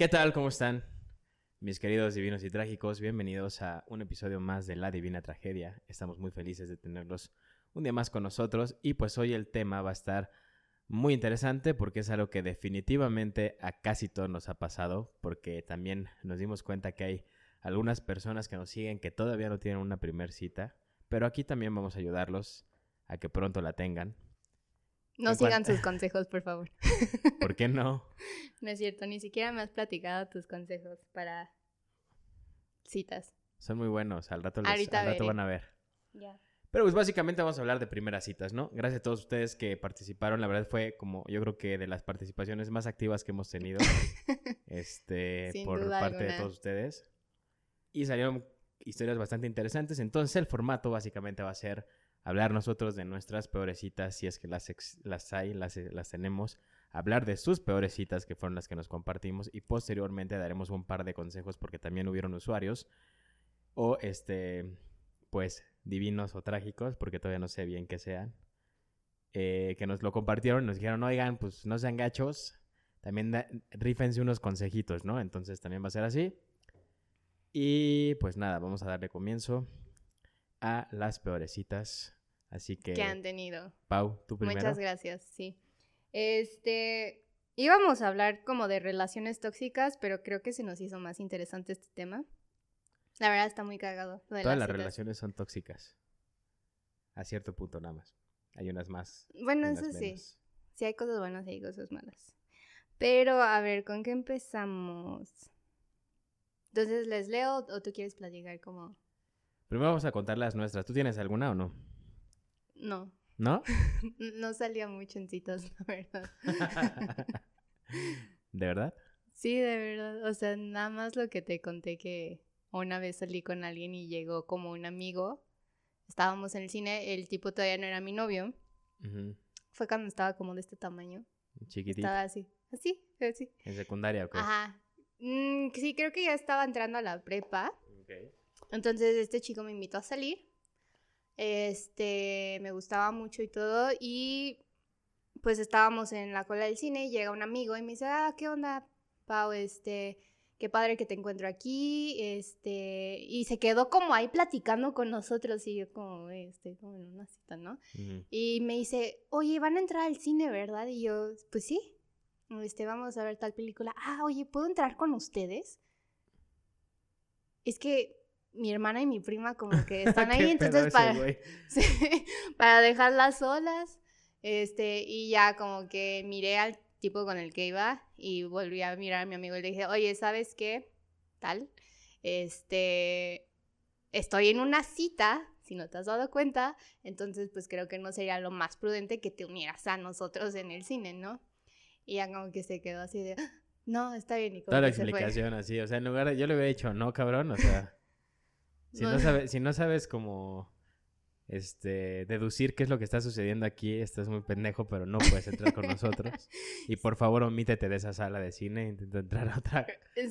¿Qué tal? ¿Cómo están? Mis queridos divinos y trágicos, bienvenidos a un episodio más de La Divina Tragedia. Estamos muy felices de tenerlos un día más con nosotros y pues hoy el tema va a estar muy interesante porque es algo que definitivamente a casi todos nos ha pasado porque también nos dimos cuenta que hay algunas personas que nos siguen que todavía no tienen una primer cita, pero aquí también vamos a ayudarlos a que pronto la tengan. No sigan sus consejos, por favor. ¿Por qué no? No es cierto, ni siquiera me has platicado tus consejos para citas. Son muy buenos, al rato, los- Ahorita al rato veré. van a ver. Ya. Pero pues básicamente vamos a hablar de primeras citas, ¿no? Gracias a todos ustedes que participaron. La verdad fue como yo creo que de las participaciones más activas que hemos tenido este, Sin por parte de todos ustedes. Y salieron historias bastante interesantes. Entonces el formato básicamente va a ser hablar nosotros de nuestras peores citas, si es que las, las hay, las, las tenemos. Hablar de sus peores citas, que fueron las que nos compartimos. Y posteriormente daremos un par de consejos porque también hubieron usuarios. O este, pues, divinos o trágicos, porque todavía no sé bien qué sean. eh, que nos lo compartieron nos dijeron, oigan, pues no sean gachos. También da- rífense unos consejitos, ¿no? Entonces también va a ser así. Y pues nada, vamos a darle comienzo a las peores citas. Así que, Que han tenido. Pau, tú primero. Muchas gracias, sí. Este, íbamos a hablar como de relaciones tóxicas, pero creo que se nos hizo más interesante este tema. La verdad está muy cagado. lo de Todas las relaciones son tóxicas. A cierto punto nada más. Hay unas más. Bueno, unas eso sí. Sí hay cosas buenas y hay cosas malas. Pero, a ver, ¿con qué empezamos? Entonces, ¿les leo o tú quieres platicar como...? Primero vamos a contar las nuestras. ¿Tú tienes alguna o no? No, ¿No? no salía mucho en citas, la verdad. ¿De verdad? Sí, de verdad. O sea, nada más lo que te conté que una vez salí con alguien y llegó como un amigo. Estábamos en el cine, el tipo todavía no era mi novio. Fue cuando estaba como de este tamaño. Chiquitito. Estaba así, así, así. ¿En secundaria o qué? Ajá. Mm, sí, creo que ya estaba entrando a la prepa. Ok. Entonces este chico me invitó a salir. Este, me gustaba mucho y todo. Y pues estábamos en la cola del cine y llega un amigo y me dice, ah, ¿qué onda, Pau? Este, qué padre que te encuentro aquí. Este, y se quedó como ahí platicando con nosotros y yo como, "Güey, estoy como en una cita, ¿no? Y me dice, oye, van a entrar al cine, ¿verdad? Y yo, pues sí. Este, vamos a ver tal película. Ah, oye, ¿puedo entrar con ustedes? Es que mi hermana y mi prima como que están ahí, ¿Qué pedo entonces para, güey? sí, para dejarlas solas. Este, y ya como que miré al tipo con el que iba y volví a mirar a mi amigo y le dije, oye, ¿sabes qué? Tal, este, estoy en una cita, si no te has dado cuenta, entonces pues creo que no sería lo más prudente que te unieras a nosotros en el cine, ¿no? Y ya como que se quedó así de, "Ah, no, está bien, y como Toda la explicación así. O sea, en lugar de... Yo le hubiera dicho, no, cabrón. O sea... Si no, No. sabes, si no sabes cómo... Este... Deducir qué es lo que está sucediendo aquí, estás muy pendejo, pero no puedes entrar con nosotros. Y por favor, omítete de esa sala de cine e intenta entrar a otra.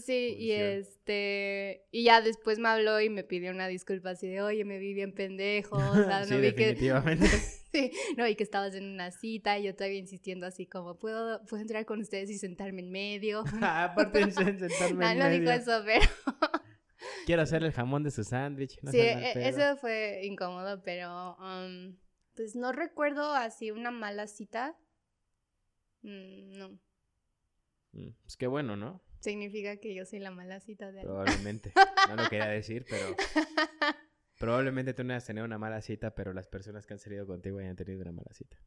Sí, y este, y ya después me habló y me pidió una disculpa así de, oye, me vi bien pendejo, o sea, sí, no vi que, definitivamente. sí, no vi que estabas en una cita y yo todavía insistiendo así como, ¿puedo, puedo entrar con ustedes y sentarme en medio? Ah, Aparte de sentarme No, en no dijo medio. eso, pero Quiero hacer el jamón de su sándwich. no sí, e- eso fue incómodo, pero um, pues no recuerdo así una mala cita. Mm, no, Mm, Pues qué bueno, ¿no? significa que yo soy la mala cita de. Probablemente. No lo quería decir, pero... Probablemente tú no hayas tenido una mala cita, pero las personas que han salido contigo hayan tenido una mala cita.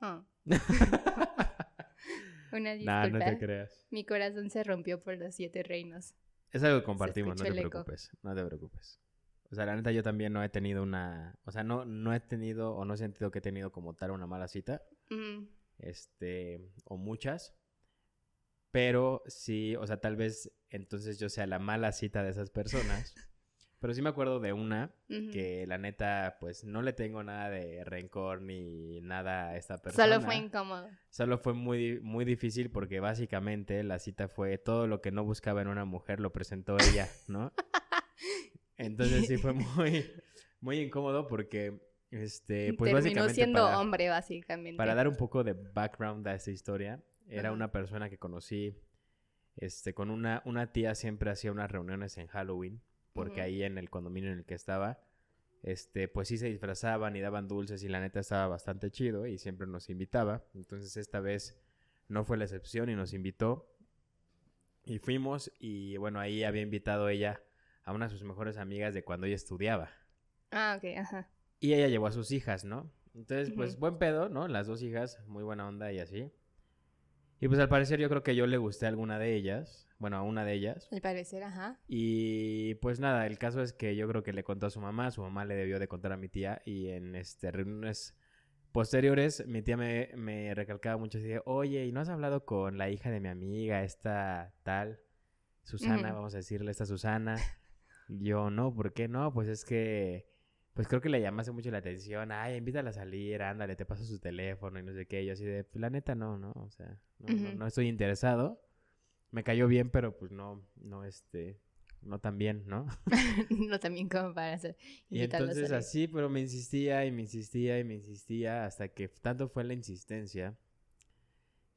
Oh, una Nah, disculpa. no te creas. Mi corazón se rompió por los siete reinos. Es algo que compartimos, no te preocupes. No te preocupes. O sea, la neta yo también no he tenido una... O sea, no, no he tenido o no he sentido que he tenido como tal una mala cita. Este... O muchas. Pero sí, o sea, tal vez entonces yo sea la mala cita de esas personas. Pero sí me acuerdo de una que la neta, pues no le tengo nada de rencor ni nada a esta persona. Solo fue incómodo. Solo fue muy, muy difícil porque básicamente la cita fue todo lo que no buscaba en una mujer lo presentó ella, ¿no? Entonces sí fue muy, muy incómodo porque, este, pues Terminó básicamente siendo para, hombre, básicamente. para dar un poco de background a esta historia, era una persona que conocí este, con una, una tía siempre hacía unas reuniones en Halloween, porque ahí en el condominio en el que estaba, este, pues sí se disfrazaban y daban dulces y la neta estaba bastante chido y siempre nos invitaba. Entonces esta vez no fue la excepción y nos invitó y fuimos y bueno, ahí había invitado ella a una de sus mejores amigas de cuando ella estudiaba. Ah, ok, ajá. Y ella llevó a sus hijas, ¿no? Entonces, pues buen pedo, ¿no? Las dos hijas, muy buena onda y así. Y pues al parecer yo creo que yo le gusté a alguna de ellas, bueno, a una de ellas. Al parecer, ajá. Y pues nada, el caso es que yo creo que le contó a su mamá, su mamá le debió de contar a mi tía y en este reuniones posteriores mi tía me, me recalcaba mucho así de, oye, ¿y no has hablado con la hija de mi amiga, esta tal, Susana, vamos a decirle, esta Susana? Yo, no, ¿por qué no? Pues es que, pues creo que le llamaste mucho la atención, ay, invítala a salir, ándale, te paso su teléfono y no sé qué, yo así de, pues la neta no, no, o sea, no, no, no estoy interesado, me cayó bien, pero pues no, no, este, no tan bien, ¿no? no también como para hacer. Y invitarlo a entonces salir. así, pero me insistía y me insistía y me insistía hasta que tanto fue la insistencia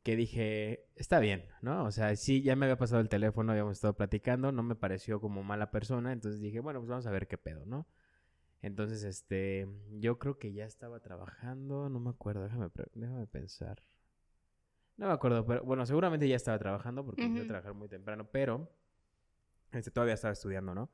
que dije, está bien, ¿no? O sea, sí, ya me había pasado el teléfono, habíamos estado platicando, no me pareció como mala persona, entonces dije, bueno, pues vamos a ver qué pedo, ¿no? Entonces, este, yo creo que ya estaba trabajando, no me acuerdo, déjame, déjame pensar. No me acuerdo, pero bueno, seguramente ya estaba trabajando porque a Ujú. trabajar muy temprano, pero este, todavía estaba estudiando, ¿no?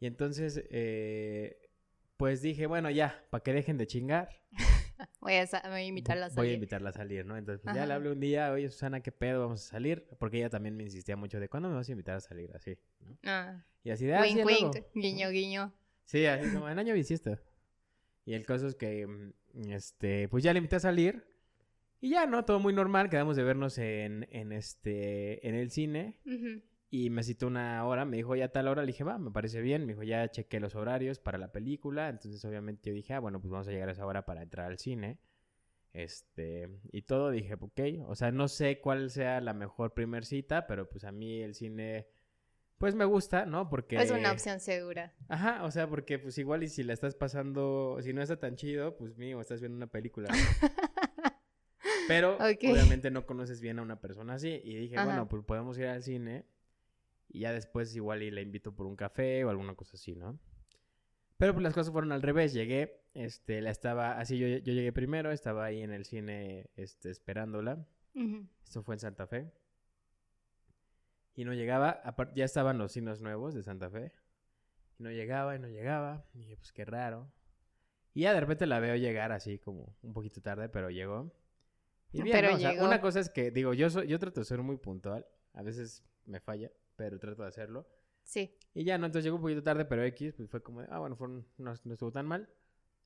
Y entonces, eh, pues dije, bueno, ya, para que dejen de chingar, Voy a, sa- voy a invitarla a voy a salir. invitarla a salir, ¿no? Entonces, pues, ya le hablé un día, oye, Susana, ¿qué pedo? Vamos a salir. Porque ella también me insistía mucho de, ¿cuándo me vas a invitar a salir? Así, ¿no? Ah, Y así de, ah, wink, luego". wink, guiño, guiño. Sí, así como, en año bisiesto. Y el caso es que, mm, este, pues ya le invité a salir. Y ya, ¿no? Todo muy normal. Quedamos de vernos en, en este, en el cine. Ujú. Y me citó una hora, me dijo ya tal hora, le dije, va, me parece bien, me dijo, ya chequé los horarios para la película, entonces obviamente yo dije, ah, bueno, pues vamos a llegar a esa hora para entrar al cine, este, y todo, dije, ok, o sea, no sé cuál sea la mejor primer cita, pero pues a mí el cine, pues me gusta, ¿no? Porque... Es una opción segura. Ajá, o sea, porque pues igual y si la estás pasando, si no está tan chido, pues mío, estás viendo una película. ¿no? Pero obviamente no conoces bien a una persona así. Y dije, Ajá. bueno, pues podemos ir al cine. Y ya después igual y la invito por un café o alguna cosa así, ¿no? Pero pues las cosas fueron al revés. Llegué, este, la estaba, así yo, yo llegué primero, estaba ahí en el cine, este, esperándola. Ujú. Esto fue en Santa Fe. Y no llegaba, ya estaban los cines nuevos de Santa Fe. Y no llegaba, y no llegaba. Y dije, pues qué raro. Y ya de repente la veo llegar así como un poquito tarde, pero llegó. Y bien, Pero ¿no? O sea, llegó. una cosa es que, digo, yo, soy- yo trato de ser muy puntual. A veces me falla, pero trato de hacerlo. Sí. Y ya, ¿no? Entonces llegó un poquito tarde, pero X, pues fue como, de, ah, bueno, no, no estuvo tan mal.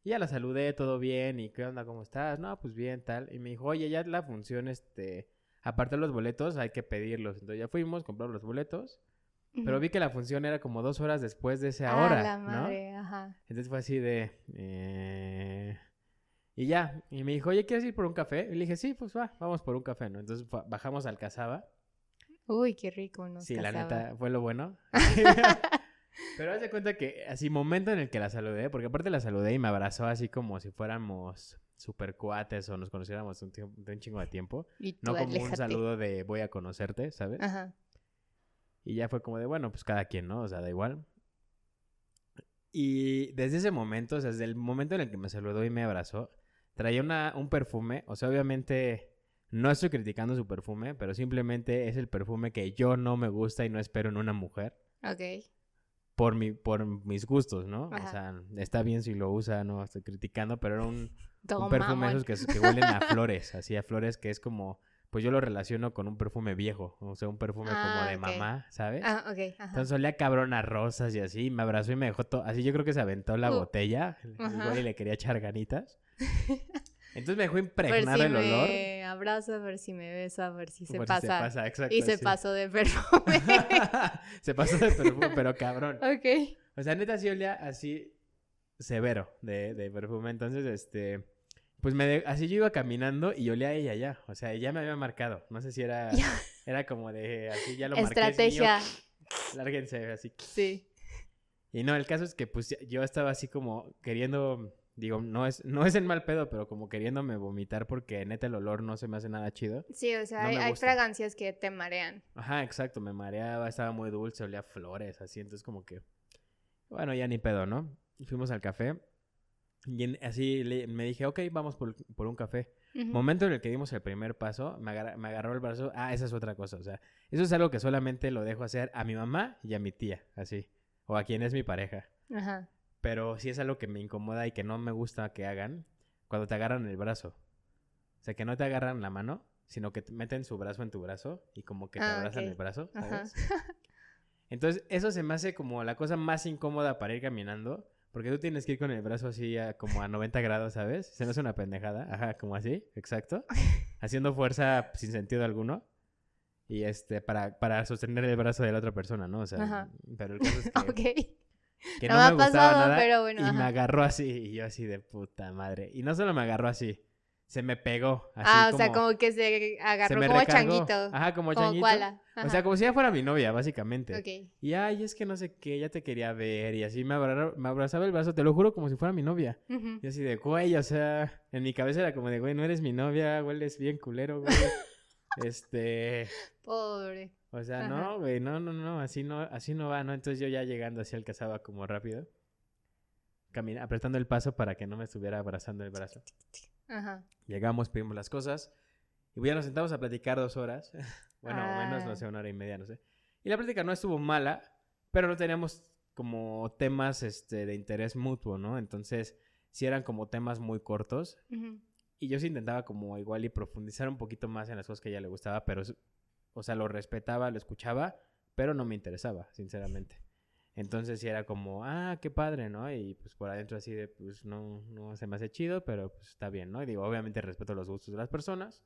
Y ya la saludé, todo bien, y ¿qué onda? ¿Cómo estás? No, pues bien, tal. Y me dijo, oye, ya la función, este, aparte de los boletos, hay que pedirlos. Entonces ya fuimos, compramos los boletos, pero vi que la función era como dos horas después de esa Ah, hora, la ¿no? madre, ajá. Entonces fue así de... eh, Y ya, y me dijo, oye, ¿quieres ir por un café? Y le dije, sí, pues va, vamos por un café, ¿no? Entonces bajamos al Casaba. Uy, qué rico nos Sí, la neta, fue lo bueno. Pero haz de cuenta que así momento en el que la saludé, porque aparte la saludé y me abrazó así como si fuéramos super cuates o nos conociéramos un tiempo- de un chingo de tiempo. Y No como un aléjate. saludo de voy a conocerte, ¿sabes? Ajá. Y ya fue como de, bueno, pues cada quien, ¿no? O sea, da igual. Y desde ese momento, o sea, desde el momento en el que me saludó y me abrazó, traía una, un perfume, o sea, obviamente no estoy criticando su perfume, pero simplemente es el perfume que yo no me gusta y no espero en una mujer Ok. por mi por mis gustos, ¿no? O Ajá. sea, está bien si lo usa, no estoy criticando, pero era un, un perfume esos que, que huelen a flores, así a flores que es como, pues yo lo relaciono con un perfume viejo, o sea, un perfume como Ah, de mamá, ¿sabes? Ah, ok. Ajá. Entonces olía cabrón a rosas y así, me abrazó y me dejó todo, así yo creo que se aventó la Uh, botella, igual y le quería echar ganitas. Entonces me dejó impregnado si el olor. me abraza, por si me besa, por si se por si pasa. se pasa, exacto. y se sí. pasó de perfume. se pasó de perfume, pero cabrón. ok. O sea, neta sí olía así severo de, de perfume. Entonces, este, pues me de- así yo iba caminando y olía a ella ya. O sea, ella me había marcado. No sé si era, era como de así ya lo marqué. es mío, Estrategia. Lárguense, así. Sí. Y no, el caso es que pues yo estaba así como queriendo Digo, no es, no es en mal pedo, pero como queriéndome vomitar porque neta el olor no se me hace nada chido. Sí, o sea, No hay, fragancias que te marean. Ajá, exacto, me mareaba, estaba muy dulce, olía a flores, así, entonces como que, bueno, ya ni pedo, ¿no? Fuimos al café y en- así le- me dije, ok, vamos por, por un café. Momento en el que dimos el primer paso, me, agarra- me agarró el brazo, ah, esa es otra cosa, o sea, eso es algo que solamente lo dejo hacer a mi mamá y a mi tía, así, o a quien es mi pareja. Ajá. Pero sí es algo que me incomoda y que no me gusta que hagan cuando te agarran el brazo. O sea, que no te agarran la mano, sino que te meten su brazo en tu brazo y como que te Ah, abrazan el brazo, Ajá. ¿sabes? Entonces, eso se me hace como la cosa más incómoda para ir caminando, porque tú tienes que ir con el brazo así a- como a 90 grados, ¿sabes? Se me hace una pendejada, ajá, como así, exacto. Haciendo fuerza sin sentido alguno. Y este, para, para sostener el brazo de la otra persona, ¿no? O sea, Ajá. pero el caso es que Ok. que No no, me me, ha gustaba pasado, nada pero bueno, y me agarró así y yo así de puta madre y no solo me agarró así se me pegó así ah, o como, sea, como que se agarró como recargó. changuito. ajá como, como changuito koala. o Ajá. sea como si ya fuera mi novia básicamente Ok. y ay es que no sé qué ya te quería ver y así me, abra- me abrazaba el brazo te lo juro como si fuera mi novia y así de güey o sea en mi cabeza era como de güey no eres mi novia hueles bien culero güey este Pobre. o sea, Ajá. no, güey, no, no, no, así no, así no va, ¿no? Entonces yo ya llegando así alcanzaba como rápido, camina, apretando el paso para que no me estuviera abrazando el brazo. Ajá. Llegamos, pedimos las cosas y ya nos sentamos a platicar dos horas, bueno, menos, Ah. no sé, una hora y media, no sé. Y la plática no estuvo mala, pero no teníamos como temas este, de interés mutuo, ¿no? Entonces, sí eran como temas muy cortos y yo sí intentaba como igual y profundizar un poquito más en las cosas que a ella le gustaba, pero, o sea, lo respetaba, lo escuchaba, pero no me interesaba, sinceramente. Entonces sí era como, ah, qué padre, ¿no? Y pues por adentro así de, pues no, no se me hace chido, pero pues está bien, ¿no? Y digo, obviamente respeto los gustos de las personas,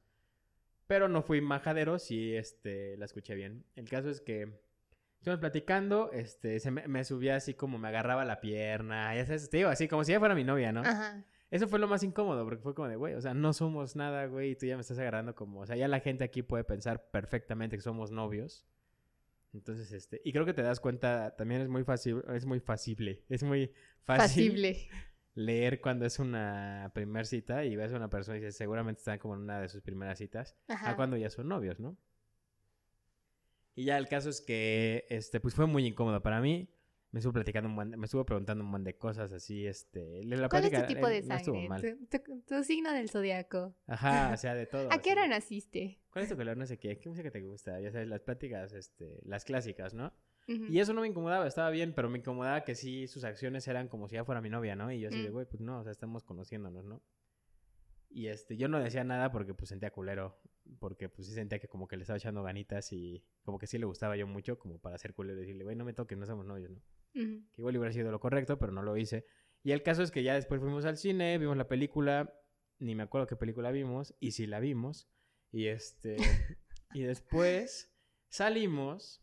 pero no fui majadero, sí, este, la escuché bien. El caso es que estuvimos platicando, este, se me, me subía así como me agarraba la pierna, ya sabes, te digo, así como si ella fuera mi novia, ¿no? Ajá. Eso fue lo más incómodo, porque fue como de, güey, o sea, no somos nada, güey, y tú ya me estás agarrando como, o sea, ya la gente aquí puede pensar perfectamente que somos novios. Entonces, este, y creo que te das cuenta, también es muy fácil, es muy fácil, es muy fácil leer cuando es una primer cita y ves a una persona y dices, seguramente están como en una de sus primeras citas, Ajá. a cuando ya son novios, ¿no? Y ya el caso es que, este, pues fue muy incómodo para mí. Me estuvo platicando un buen, me estuvo preguntando un montón de cosas así, este, la ¿Cuál es tu tipo eh, de estuvo sangre? Tu, tu- tu signo del zodiaco. Ajá, o sea, de todo. ¿A qué hora naciste? ¿Cuál es tu color? No sé qué. ¿Qué música te gusta? Ya sabes, las pláticas, este, las clásicas, ¿no? Y eso no me incomodaba, estaba bien, pero me incomodaba que sí sus acciones eran como si ya fuera mi novia, ¿no? Y yo así de, Mm. güey, pues no, o sea, estamos conociéndonos, ¿no? Y este, yo no decía nada porque pues sentía culero, porque pues sí sentía que como que le estaba echando ganitas y como que sí le gustaba yo mucho, como para ser culero y decirle, güey, no me toques, no somos novios, ¿no? Que igual hubiera sido lo correcto, pero no lo hice. Y el caso es que ya después fuimos al cine, vimos la película, ni me acuerdo qué película vimos, y si la vimos. Y este y después salimos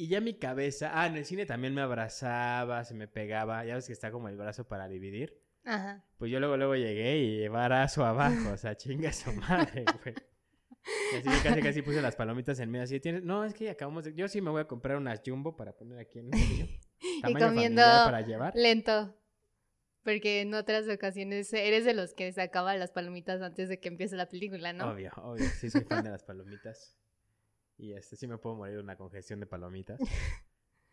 y ya mi cabeza, ah, en el cine también me abrazaba, se me pegaba, ya ves que está como el brazo para dividir. Ajá. Pues yo luego luego llegué y brazo abajo, o sea, chinga su madre, güey. Y así que casi casi puse las palomitas en medio. Así tienes, no, es que acabamos de. Yo sí me voy a comprar unas jumbo para poner aquí en medio. Tamaño comiendo para llevar. Lento. Porque en otras ocasiones eres de los que se acaban las palomitas antes de que empiece la película, ¿no? Obvio, obvio. Sí, soy fan de las palomitas. Y este sí me puedo morir de una congestión de palomitas.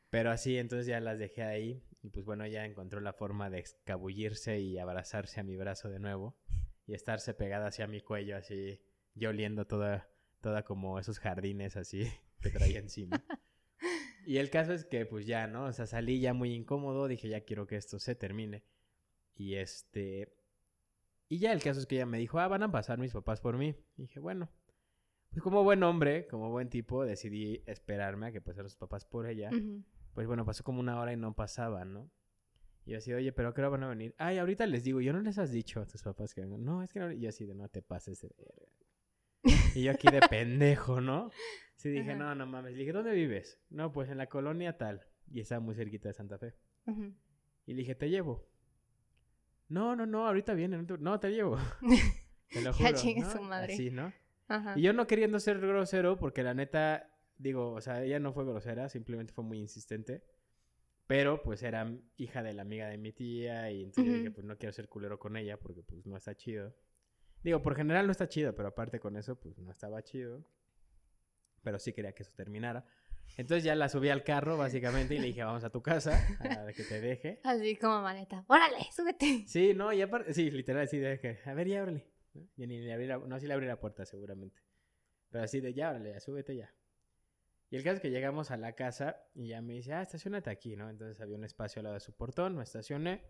Pero así, entonces ya las dejé ahí. Y pues bueno, ella encontró la forma de escabullirse y abrazarse a mi brazo de nuevo. Y estarse pegada hacia mi cuello, así. Yo oliendo toda, toda como esos jardines así que traía encima. Y el caso es que pues ya, ¿no? O sea, salí ya muy incómodo. Dije, ya quiero que esto se termine. Y este... Y ya el caso es que ella me dijo, ah, van a pasar mis papás por mí. Y dije, bueno. Pues como buen hombre, como buen tipo, decidí esperarme a que pasaran sus papás por ella. Pues bueno, pasó como una hora y no pasaban, ¿no? Y yo así, oye, pero ¿a qué hora van a venir? Ay, ahorita les digo, yo no les has dicho a tus papás que vengan. No, es que no. Y yo así de, no te pases de verga. Y yo aquí de pendejo, ¿no? Sí dije, Ajá. no, no mames. Le dije, ¿dónde vives? No, pues en la colonia tal. Y estaba muy cerquita de Santa Fe. Y le dije, te llevo. No, no, no, ahorita viene. No, te- llevo. Te lo juro. ¿no? su madre. Así, ¿no? Ajá. Y yo no queriendo ser grosero, porque la neta, digo, o sea, ella no fue grosera, simplemente fue muy insistente. Pero pues era hija de la amiga de mi tía y entonces yo dije, Ujú. pues no quiero ser culero con ella porque pues no está chido. Digo, por general no está chido, pero aparte con eso pues no estaba chido. Pero sí quería que eso terminara. Entonces ya la subí al carro básicamente y le dije, vamos a tu casa, a que te deje. Así como maleta. ¡Órale, súbete! Sí, no, y aparte, sí, literal, sí, de que, a ver, ya ábrele. ¿no? Y ni le abrí la, no, sí le abrí la puerta seguramente. Pero así de, ya ábrele, ya súbete ya. Y el caso es que llegamos a la casa y ya me dice, ah, estacionate aquí, ¿no? Entonces había un espacio al lado de su portón, me estacioné.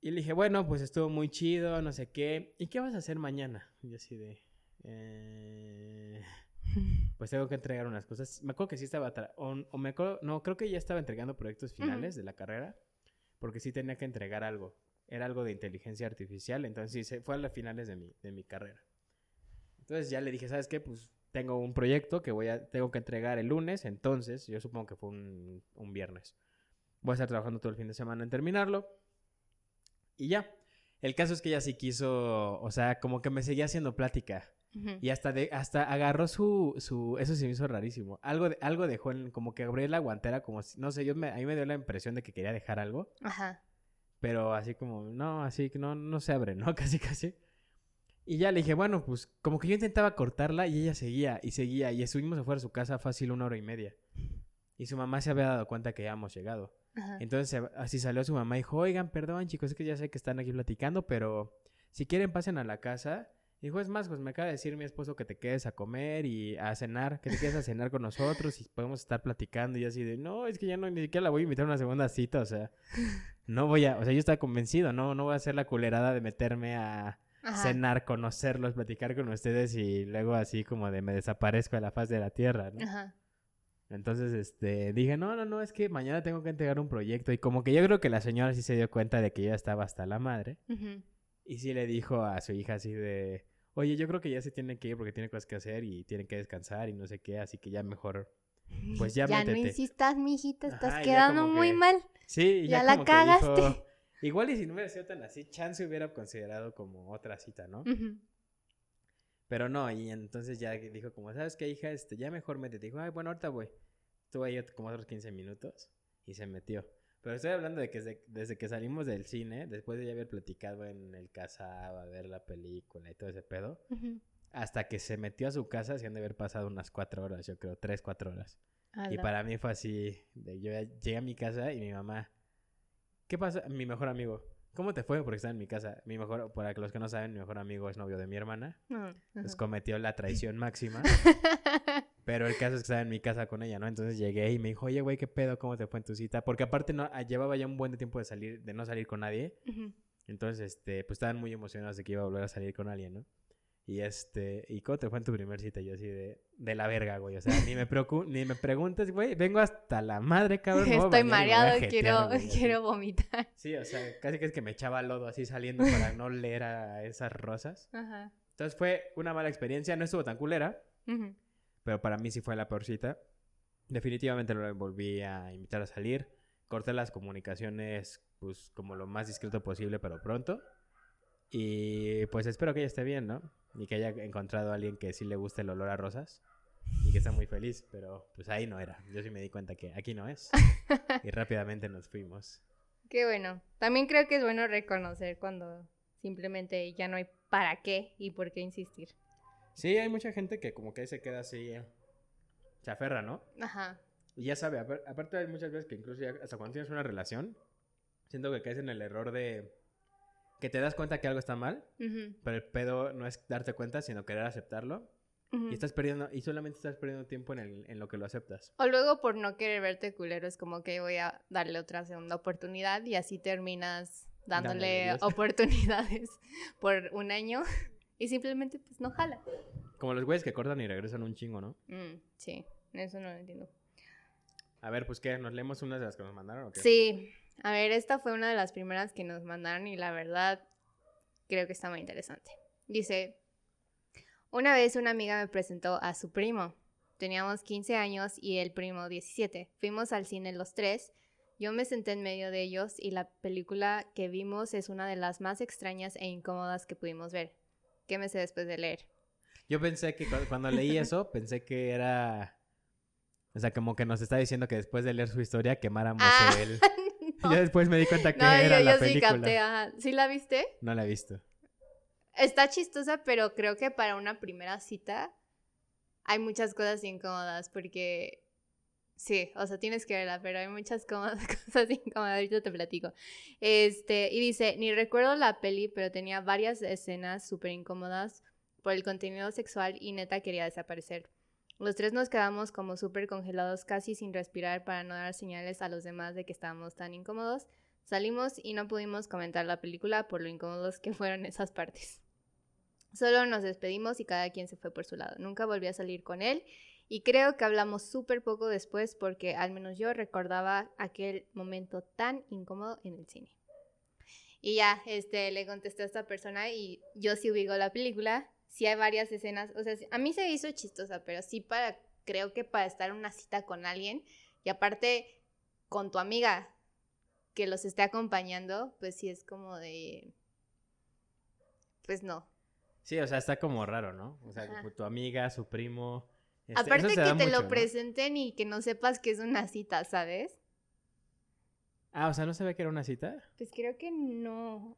Y le dije, bueno, pues estuvo muy chido, no sé qué. ¿Y qué vas a hacer mañana? Y así de, eh, pues tengo que entregar unas cosas. Me acuerdo que sí estaba, o, o me acuerdo, no, creo que ya estaba entregando proyectos finales de la carrera, porque sí tenía que entregar algo. Era algo de inteligencia artificial, entonces sí, fue a las finales de mi, de mi carrera. Entonces ya le dije, ¿sabes qué? Pues tengo un proyecto que voy a, tengo que entregar el lunes, entonces yo supongo que fue un, un viernes. Voy a estar trabajando todo el fin de semana en terminarlo. Y ya. El caso es que ella sí quiso, o sea, como que me seguía haciendo plática. Y hasta de, hasta agarró su, su, eso se me hizo rarísimo. Algo, de- algo dejó en, como que abrió la guantera, como si, no sé, yo me, a mí me dio la impresión de que quería dejar algo, Ajá. pero así como, no, así que no, no se abre, ¿no? Casi, casi. Y ya le dije, bueno, pues como que yo intentaba cortarla y ella seguía y seguía y estuvimos afuera de su casa fácil una hora y media. Y su mamá se había dado cuenta que ya habíamos llegado. Ajá. Entonces así salió su mamá y dijo, oigan, perdón chicos, es que ya sé que están aquí platicando, pero si quieren pasen a la casa. Dijo, es más, pues me acaba de decir mi esposo que te quedes a comer y a cenar, que te quedes a cenar con nosotros y podemos estar platicando y así de, no, es que ya no, ni siquiera la voy a invitar a una segunda cita, o sea, no voy a, o sea, yo estaba convencido, no, no voy a hacer la culerada de meterme a Ajá. cenar, conocerlos, platicar con ustedes y luego así como de me desaparezco de la faz de la tierra, ¿no? Ajá. Entonces, este, dije, no, no, no, es que mañana tengo que entregar un proyecto. Y como que yo creo que la señora sí se dio cuenta de que ya estaba hasta la madre. Y sí le dijo a su hija así de, oye, yo creo que ya se tiene que ir porque tiene cosas que hacer y tiene que descansar y no sé qué. Así que ya mejor, pues ya, Ya no insistas, mijita, estás Ajá, quedando muy que- mal. Sí, Ya la como que dijo, cagaste. igual y si no hubiera sido tan así, chance hubiera considerado como otra cita, ¿no? Pero no, y entonces ya dijo como, ¿sabes qué, hija? Este, ya mejor métete. Dijo, ay, bueno, ahorita voy. Estuvo ahí como otros 15 minutos y se metió. Pero estoy hablando de que desde, desde que salimos del cine, después de ya haber platicado en el Casaba, ver la película y todo ese pedo, hasta que se metió a su casa, se han de haber pasado unas 4 horas, yo creo, 3, 4 horas. Y para mí fue así, de, yo ya llegué a mi casa y mi mamá, ¿qué pasa? Mi mejor amigo, ¿cómo te fue? Porque está en mi casa. Mi mejor, para los que no saben, mi mejor amigo es novio de mi hermana. Ajá. cometió la traición máxima. Pero el caso es que estaba en mi casa con ella, ¿no? Entonces llegué y me dijo, oye, güey, ¿qué pedo? ¿Cómo te fue en tu cita? Porque aparte no, ah, llevaba ya un buen tiempo de salir, de no salir con nadie. Entonces, este, pues estaban muy emocionados de que iba a volver a salir con alguien, ¿no? Y este, ¿y cómo te fue en tu primer cita? Yo así de, de la verga, güey. O sea, ni me ni me preguntes, güey. Vengo hasta la madre, cabrón. Estoy bañar mareado, jetear, quiero, güey, quiero vomitar. Sí, o sea, casi que es que me echaba lodo así saliendo para no leer a esas rosas. Ajá. Entonces fue una mala experiencia. No estuvo tan culera. Ujú. pero para mí sí fue la peor cita. Definitivamente lo volví a invitar a salir. Corté las comunicaciones, pues, como lo más discreto posible, pero pronto. Y pues espero que ella esté bien, ¿no? Y que haya encontrado a alguien que sí le guste el olor a rosas. Y que está muy feliz, pero pues ahí no era. Yo sí me di cuenta que aquí no es. Y rápidamente nos fuimos. Qué bueno. También creo que es bueno reconocer cuando simplemente ya no hay para qué y por qué insistir. Sí, hay mucha gente que como que se queda así, eh, se aferra, ¿no? Ajá. Y ya sabe, apar- aparte hay muchas veces que incluso ya hasta cuando tienes una relación, siento que caes en el error de que te das cuenta que algo está mal, Ujú, pero el pedo no es darte cuenta, sino querer aceptarlo. ujú. Y estás perdiendo, y solamente estás perdiendo tiempo en, el- en lo que lo aceptas. O luego por no querer verte culero es como que voy a darle otra segunda oportunidad y así terminas dándole oportunidades por un año y simplemente pues no jala. Como los güeyes que cortan y regresan un chingo, ¿no? Mm, sí, eso no lo entiendo. A ver, pues qué, ¿nos leemos unas de las que nos mandaron o qué? Sí, a ver, esta fue una de las primeras que nos mandaron y la verdad creo que está muy interesante. Dice, una vez una amiga me presentó a su primo. Teníamos 15 años y el primo 17. Fuimos al cine los tres. Yo me senté en medio de ellos y la película que vimos es una de las más extrañas e incómodas que pudimos ver. ¿Qué me sé después de leer? Yo pensé que cu- cuando leí eso, pensé que era O sea, como que nos está diciendo que después de leer su historia quemáramos Ah, el... no. Yo después me di cuenta que No, era yo, la yo sí película. capté, ajá. ¿Sí la viste? No la he visto. Está chistosa, pero creo que para una primera cita hay muchas cosas incómodas porque sí, o sea, tienes que verla, pero hay muchas cómodas- cosas incómodas, ahorita te platico. Este, y dice, ni recuerdo la peli, pero tenía varias escenas súper incómodas por el contenido sexual y neta quería desaparecer. Los tres nos quedamos como súper congelados, casi sin respirar para no dar señales a los demás de que estábamos tan incómodos. Salimos y no pudimos comentar la película por lo incómodos que fueron esas partes. Solo nos despedimos y cada quien se fue por su lado. Nunca volví a salir con él y creo que hablamos súper poco después porque al menos yo recordaba aquel momento tan incómodo en el cine. Y ya, este, le contesté a esta persona y yo sí ubico la película. Sí hay varias escenas, o sea, a mí se me hizo chistosa, pero sí para, creo que para estar en una cita con alguien y aparte con tu amiga que los esté acompañando, pues sí es como de, pues no. Sí, o sea, está como raro, ¿no? O sea, Ajá. tu amiga, su primo... este, Aparte que te mucho, lo ¿no? presenten y que no sepas que es una cita, ¿sabes? Ah, o sea, ¿no sabía que era una cita? Pues creo que no.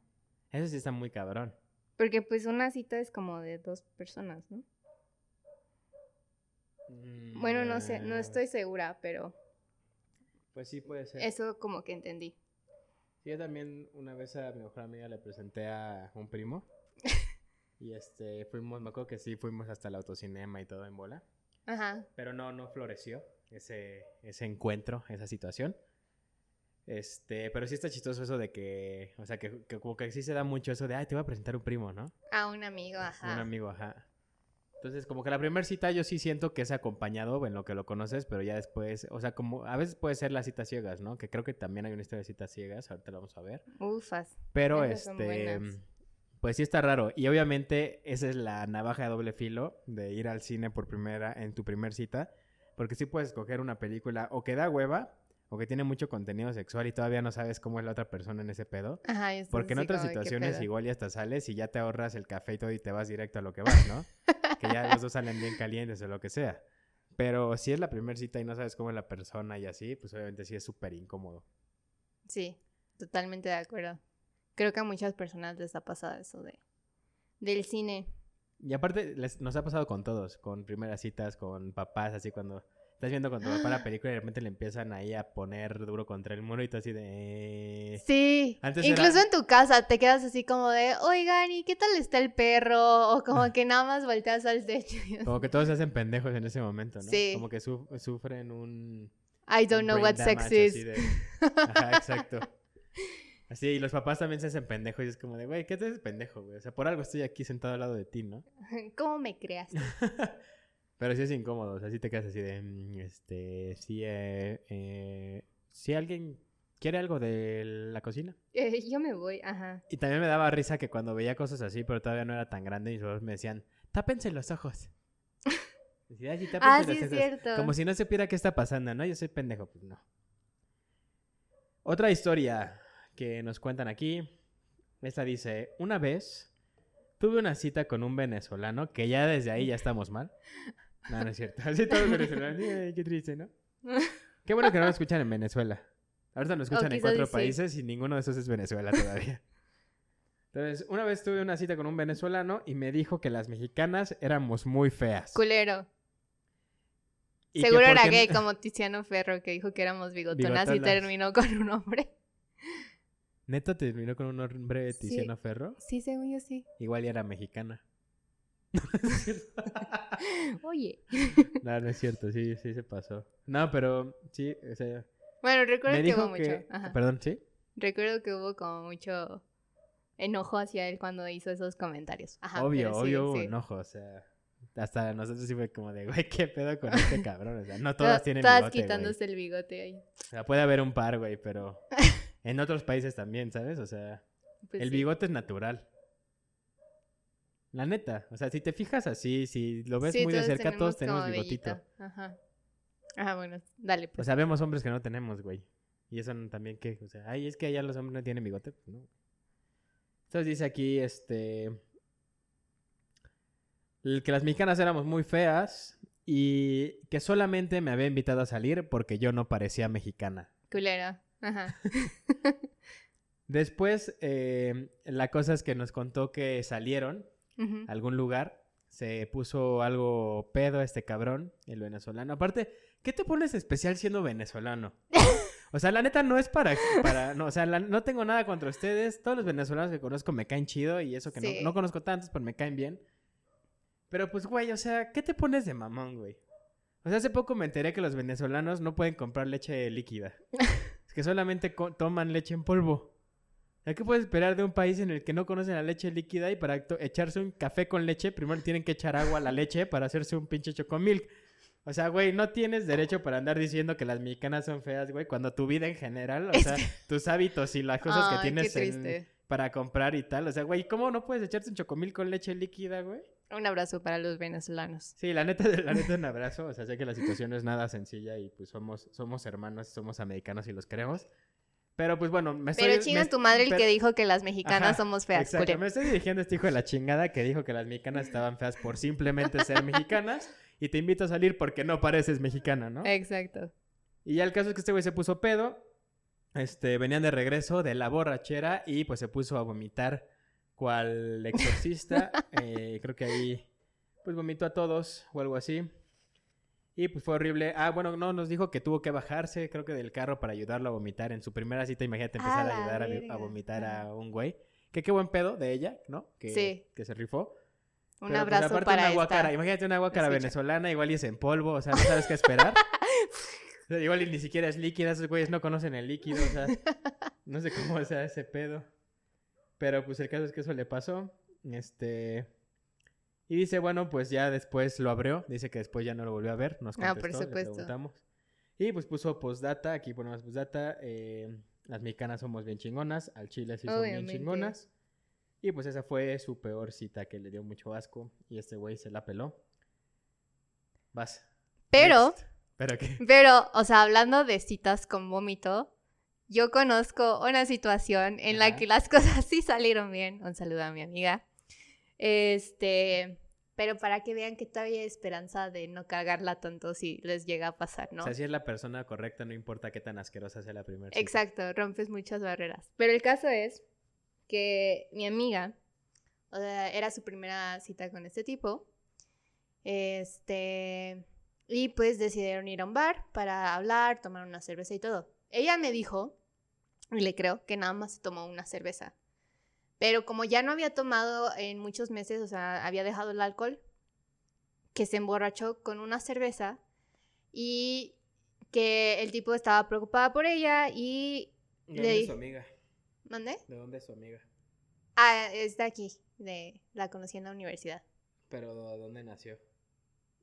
Eso sí está muy cabrón. Porque pues una cita es como de dos personas, ¿no? Bueno, no sé, no Mm, estoy segura, pero Pues sí, puede ser. eso como que entendí. Sí, yo también una vez a mi mejor amiga le presenté a un primo. y este, fuimos, me acuerdo que sí, fuimos hasta el autocinema y todo en bola. Ajá. Pero no, no floreció ese, ese encuentro, esa situación. Este, pero sí está chistoso eso de que, o sea, que, que como que sí se da mucho eso de, ay, te voy a presentar un primo, ¿no? A un amigo, ajá. Un amigo, ajá. Entonces, como que la primera cita yo sí siento que es acompañado en lo que lo conoces, pero ya después, o sea, como a veces puede ser las citas ciegas, ¿no? Que creo que también hay una historia de citas ciegas, ahorita la vamos a ver. Ufas. Pero este, pues sí está raro. Y obviamente esa es la navaja de doble filo de ir al cine por primera, en tu primer cita. Porque sí puedes escoger una película o que da hueva o que tiene mucho contenido sexual y todavía no sabes cómo es la otra persona en ese pedo. Ajá, y estás Porque en otras como de, ¿qué situaciones igual ya hasta sales y ya te ahorras el café y todo y te vas directo a lo que vas, ¿no? que ya los dos salen bien calientes o lo que sea. Pero si es la primera cita y no sabes cómo es la persona y así, pues obviamente sí es súper incómodo. Sí, totalmente de acuerdo. Creo que a muchas personas les ha pasado eso de del cine. Y aparte, les- nos ha pasado con todos, con primeras citas, con papás, así cuando estás viendo con tu papá la película y de repente le empiezan ahí a poner duro contra el muro y tú así de... eh, Sí, Antes incluso era- en tu casa te quedas así como de, oigan, ¿y qué tal está el perro? O como que nada más volteas al techo. Como que todos se hacen pendejos en ese momento, ¿no? Sí. Como que su- sufren un... I don't un know what sex is. de- Ajá, exacto. Así, y los papás también se hacen pendejos y es como de, güey, ¿qué te haces pendejo, güey? O sea, por algo estoy aquí sentado al lado de ti, ¿no? ¿Cómo me creas? Pero sí es incómodo, o sea, sí te quedas así de, mm, este, sí, eh, eh, si alguien quiere algo de la cocina. Eh, yo me voy, ajá. Y también me daba risa que cuando veía cosas así, pero todavía no era tan grande, mis papás me decían, tápense los ojos. Decía, "Ay, sí, Ah, sí, es ojos". cierto. Como si no supiera qué está pasando, ¿no? Yo soy pendejo, pues no. Otra historia que nos cuentan aquí. Esta dice, una vez tuve una cita con un venezolano, que ya desde ahí ya estamos mal. No, no es cierto. Así todos venezolanos. Ay, qué triste, ¿no? Qué bueno que no lo escuchan en Venezuela. Ahorita lo escuchan en cuatro sí. países y ninguno de esos es Venezuela todavía. Entonces, una vez tuve una cita con un venezolano y me dijo que las mexicanas éramos muy feas. Culero. Y Seguro era gay como Tiziano Ferro que dijo que éramos bigotonas y terminó con un hombre. ¿Neta terminó con un hombre de Sí. Tiziano Ferro? Sí, según yo sí. Igual ya era mexicana. Oye. no, no es cierto, sí, sí se pasó. No, pero sí, o sea, Bueno, recuerdo me que hubo mucho. Ajá. Perdón, ¿sí? Recuerdo que hubo como mucho enojo hacia él cuando hizo esos comentarios. Ajá, obvio, sí, obvio hubo sí. enojo, o sea... Hasta nosotros sí fue como de, güey, ¿qué pedo con este cabrón? O sea, no To- todas tienen Todas bigote, güey. quitándose el bigote ahí. O sea, puede haber un par, güey, pero... En otros países también, ¿sabes? O sea, Pues el sí. bigote es natural. La neta, o sea, si te fijas así, si lo ves Sí, muy de cerca, todos tenemos bigotito. vellito. Ajá. Ajá, bueno, dale O pues. sea, vemos hombres que no tenemos, güey. Y eso también que, o sea, ay, es que allá los hombres no tienen bigote, pues no. Entonces dice aquí, este... que las mexicanas éramos muy feas y que solamente me había invitado a salir porque yo no parecía mexicana. Culero. Ajá. Después, eh, la cosa es que nos contó que salieron A algún lugar, se puso algo pedo este cabrón, el venezolano. Aparte, ¿qué te pones especial siendo venezolano? O sea, la neta no es para, para no, o sea, la- no tengo nada contra ustedes. Todos los venezolanos que conozco me caen chido y eso que Sí. no, no conozco tantos, pero me caen bien. Pero pues, güey, o sea, ¿qué te pones de mamón, güey? O sea, hace poco me enteré que los venezolanos no pueden comprar leche líquida. es que solamente toman leche en polvo. Sea, ¿Qué puedes esperar de un país en el que no conocen la leche líquida y para echarse un café con leche, primero tienen que echar agua a la leche para hacerse un pinche chocomilk? O sea, güey, no tienes derecho para andar diciendo que las mexicanas son feas, güey, cuando tu vida en general, o sea, tus hábitos y las cosas que Ay, tienes qué en- para comprar y tal. O sea, güey, ¿cómo no puedes echarte un chocomil con leche líquida, güey? Un abrazo para los venezolanos. Sí, la neta, la neta, un abrazo. O sea, sé que la situación no es nada sencilla y pues somos, somos hermanos, somos americanos y los queremos. Pero pues bueno, me estoy... Pero chinga me- tu madre el que dijo que las mexicanas Ajá, somos feas. Exacto, me estoy dirigiendo a este hijo de la chingada que dijo que las mexicanas estaban feas por simplemente ser mexicanas y te invito a salir porque no pareces mexicana, ¿no? Exacto. Y ya el caso es que este güey se puso pedo. Este, venían de regreso de la borrachera y pues se puso a vomitar cual exorcista. Eh, creo que ahí pues vomitó a todos o algo así. Y pues fue horrible. Ah, bueno, no, nos dijo que tuvo que bajarse, creo que del carro para ayudarlo a vomitar en su primera cita. Imagínate empezar a ayudar a, vomitar a un güey. Que qué buen pedo de ella, ¿no? Que, Sí. que se rifó. Un Pero, pues, abrazo aparte para una guácara, esta. Imagínate una escucha. venezolana, igual y es en polvo, o sea, no sabes qué esperar. O sea, igual y ni siquiera es líquida, esos güeyes no conocen el líquido, o sea, no sé cómo sea ese pedo. Pero pues el caso es que eso le pasó. Este. Y dice, bueno, pues ya después lo abrió. Dice que después ya no lo volvió a ver. Nos Ah, por contestó, le supuesto. preguntamos. Y pues puso postdata, aquí ponemos postdata. eh, las mexicanas somos bien chingonas, al chile sí son bien chingonas. Y pues esa fue su peor cita que le dio mucho asco. Y este güey se la peló. Vas. Pero, Next. ¿Pero qué? pero, o sea, hablando de citas con vómito, yo conozco una situación en la Ajá. que las cosas sí salieron bien. Un saludo a mi amiga. Este, pero para que vean que todavía hay esperanza de no cagarla tanto si les llega a pasar, ¿no? O sea, si es la persona correcta, no importa qué tan asquerosa sea la primera. Exacto, rompes muchas barreras. Pero el caso es que mi amiga, o sea, era su primera cita con este tipo. Este, y pues decidieron ir a un bar para hablar, tomar una cerveza y todo. Ella me dijo, y le creo, que nada más se tomó una cerveza. Pero como ya no había tomado en muchos meses, o sea, había dejado el alcohol, que se emborrachó con una cerveza y que el tipo estaba preocupado por ella y... ¿De Le dónde es su amiga? ¿Mandé? ¿De dónde es su amiga? Ah, es de aquí, de la conocí en la universidad, Pero ¿de dónde nació?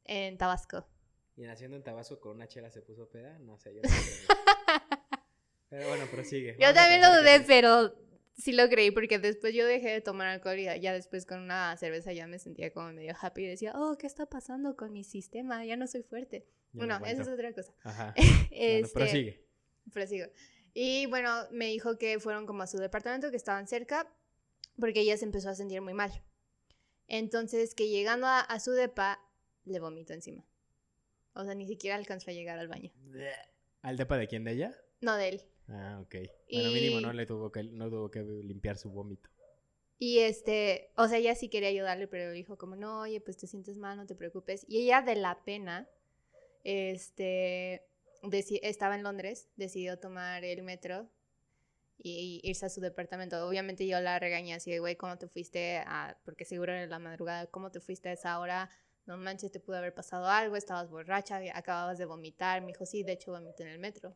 en Tabasco. ¿Y naciendo en Tabasco con una chela se puso peda? No sé, yo no. Pero bueno, prosigue. Yo Vamos también lo que dudé, pero sí lo creí porque después yo dejé de tomar alcohol y ya después con una cerveza ya me sentía como medio happy y decía, oh, ¿qué está pasando con mi sistema? Ya no soy fuerte. Ya no bueno, esa es otra cosa. Ajá. Bueno, Este, prosigue. prosigo. Y bueno, me dijo que fueron como a su departamento, que estaban cerca, porque ella se empezó a sentir muy mal. Entonces, que llegando a, a su depa, le vomitó encima. O sea, ni siquiera alcanzó a llegar al baño. ¿Al depa de quién? ¿De ella? No de él. Ah, ok. Bueno, mínimo no le tuvo que, no tuvo que limpiar su vómito. Y este, o sea, ella sí quería ayudarle, pero dijo como, no, oye, pues te sientes mal, no te preocupes. Y ella de la pena, este, estaba en Londres, decidió tomar el metro y, y irse a su departamento. Obviamente yo la regañé así de, güey, ¿cómo te fuiste a, porque seguro era la madrugada, ¿cómo te fuiste a esa hora? No manches, te pudo haber pasado algo, estabas borracha, acababas de vomitar. Me dijo, sí, de hecho vomité en el metro.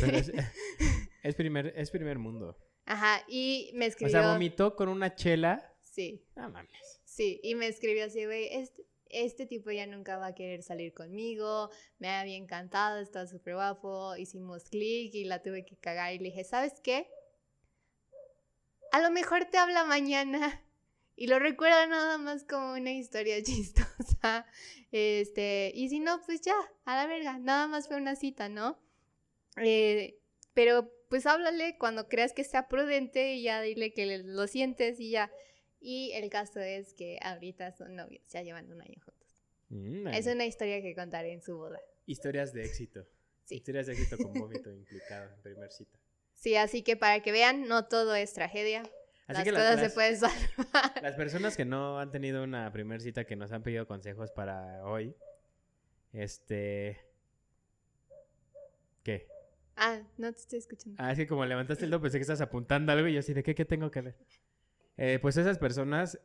Pero es, es primer, es primer mundo. Ajá, y me O escribió... sea, vomitó con una chela. Sí. No mames. Sí, y me escribió así, güey, este, este tipo ya nunca va a querer salir conmigo, me había encantado, está súper guapo, hicimos clic y la tuve que cagar y le dije, ¿sabes qué? A lo mejor te habla mañana y lo recuerda nada más como una historia chistosa, este, y si no, pues ya, a la verga, nada más fue una cita, ¿no? Eh, pero pues háblale cuando creas que sea prudente y ya dile que lo sientes y ya. Y el caso es que ahorita son novios, ya llevan un año juntos. Mm, Es una historia que contaré en su boda. Historias de éxito. Sí. Historias de éxito con vómito implicado en primer cita. Sí, así que para que vean, no todo es tragedia. Así las que cosas las, se pueden salvar. las personas que no han tenido una primer cita que nos han pedido consejos para hoy, este... ¿Qué? Ah, no te estoy escuchando. Ah, es que como levantaste el dedo pensé que estás apuntando algo y yo así, ¿de qué, qué tengo que ver? Eh, pues esas personas,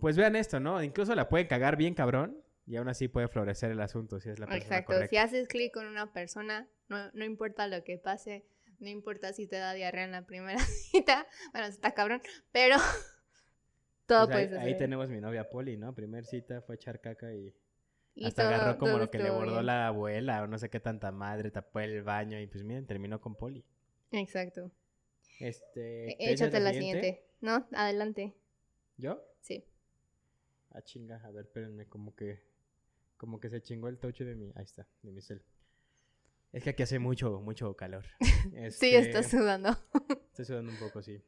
pues vean esto, ¿no? Incluso la pueden cagar bien cabrón y aún así puede florecer el asunto si es la persona Exacto, correcta. si haces clic con una persona, no, no importa lo que pase, no importa si te da diarrea en la primera cita, bueno, está cabrón, pero todo Pues ahí, puede ahí suceder. tenemos mi novia Poli, ¿no? Primer cita fue echar caca y Y hasta todo- agarró como todo lo que le bordó bien. la abuela o no sé qué tanta madre, tapó el baño y pues miren, terminó con Poli. Exacto. Este, E- ¿te echas Échate la siguiente. ¿No? Adelante. ¿Yo? Sí. Ah, chinga, a ver, espérenme, como que como que se chingó el touch de mi, ahí está, de mi cel. Es que aquí hace mucho, mucho calor. Sí, Este, estás sudando. Estoy sudando un poco, sí.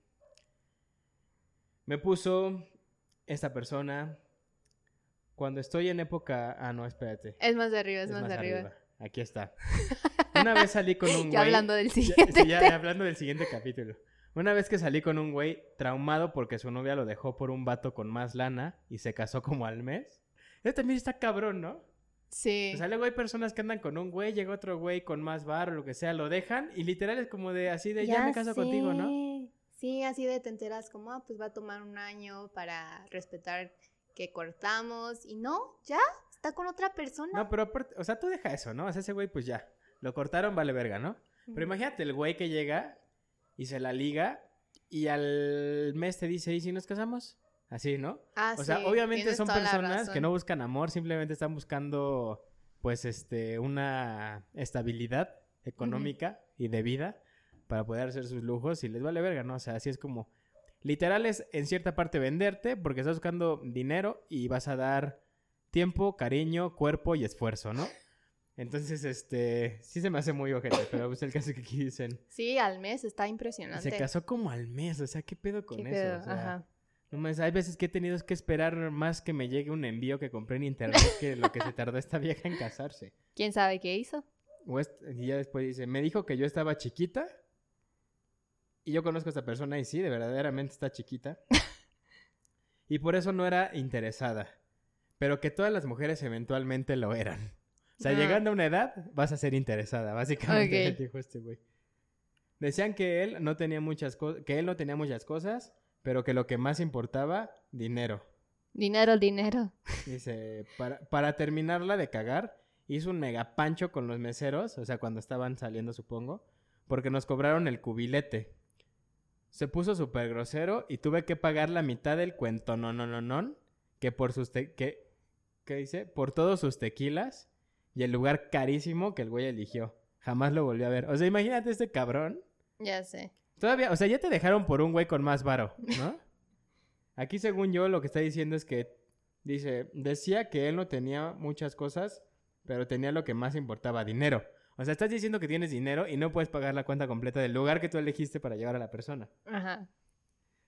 Me puso esta persona cuando estoy en época, ah no, espérate. Es más de arriba, es, Es más, de arriba. Aquí está. Una vez salí con un güey. Ya hablando del Ya- siguiente. sí, ya, ya hablando del siguiente capítulo. Una vez que salí con un güey traumado porque su novia lo dejó por un vato con más lana y se casó como al mes. Eso también está cabrón, ¿no? Sí. O sea, luego hay personas que andan con un güey, llega otro güey con más bar o lo que sea, lo dejan y literal es como de así de ya, me caso contigo, ¿no? Sí, así de te enteras como, ah, pues va a tomar un año para respetar que cortamos y no, ya, está con otra persona. No, pero aparte, o sea, tú deja eso, ¿no? O sea, ese güey pues ya, lo cortaron, vale verga, ¿no? Pero imagínate el güey que llega y se la liga y al mes te dice, ¿y si nos casamos? Así, ¿no? Ah, O sea, sí, obviamente son personas que no buscan amor, simplemente están buscando, pues, este, una estabilidad económica y de vida para poder hacer sus lujos y les vale verga, ¿no? O sea, así es como, literal es en cierta parte venderte porque estás buscando dinero y vas a dar tiempo, cariño, cuerpo y esfuerzo, ¿no? Entonces, este, sí se me hace muy ojete, pero pues el caso que aquí dicen, Sí, al mes está impresionante. se casó como al mes, o sea, ¿qué pedo con ¿Qué eso? pedo? O sea, Ajá. no mames, hay veces que he tenido que esperar más que me llegue un envío que compré en internet que lo que se tardó esta vieja en casarse. ¿Quién sabe qué hizo? O es- y ya después dice, me dijo que yo estaba chiquita. Y yo conozco a esta persona y sí, de verdaderamente está chiquita. y por eso no era interesada. Pero que todas las mujeres eventualmente lo eran. O sea, Ah. llegando a una edad, vas a ser interesada, básicamente, dijo este güey. Decían que él no tenía muchas cosas, que él no tenía muchas cosas, pero que lo que más importaba, dinero. Dinero, dinero. Dice, para, para terminarla de cagar, hizo un mega pancho con los meseros, o sea, cuando estaban saliendo, supongo, porque nos cobraron el cubilete. Se puso súper grosero y tuve que pagar la mitad del cuento, no, no, no, no, que por sus, te- que, ¿qué dice? Por todos sus tequilas y el lugar carísimo que el güey eligió. Jamás lo volvió a ver. O sea, imagínate este cabrón. Ya sé. Todavía, o sea, ya te dejaron por un güey con más varo, ¿no? Aquí, según yo, lo que está diciendo es que dice, decía que él no tenía muchas cosas, pero tenía lo que más importaba, dinero. O sea, estás diciendo que tienes dinero y no puedes pagar la cuenta completa del lugar que tú elegiste para llevar a la persona. Ajá.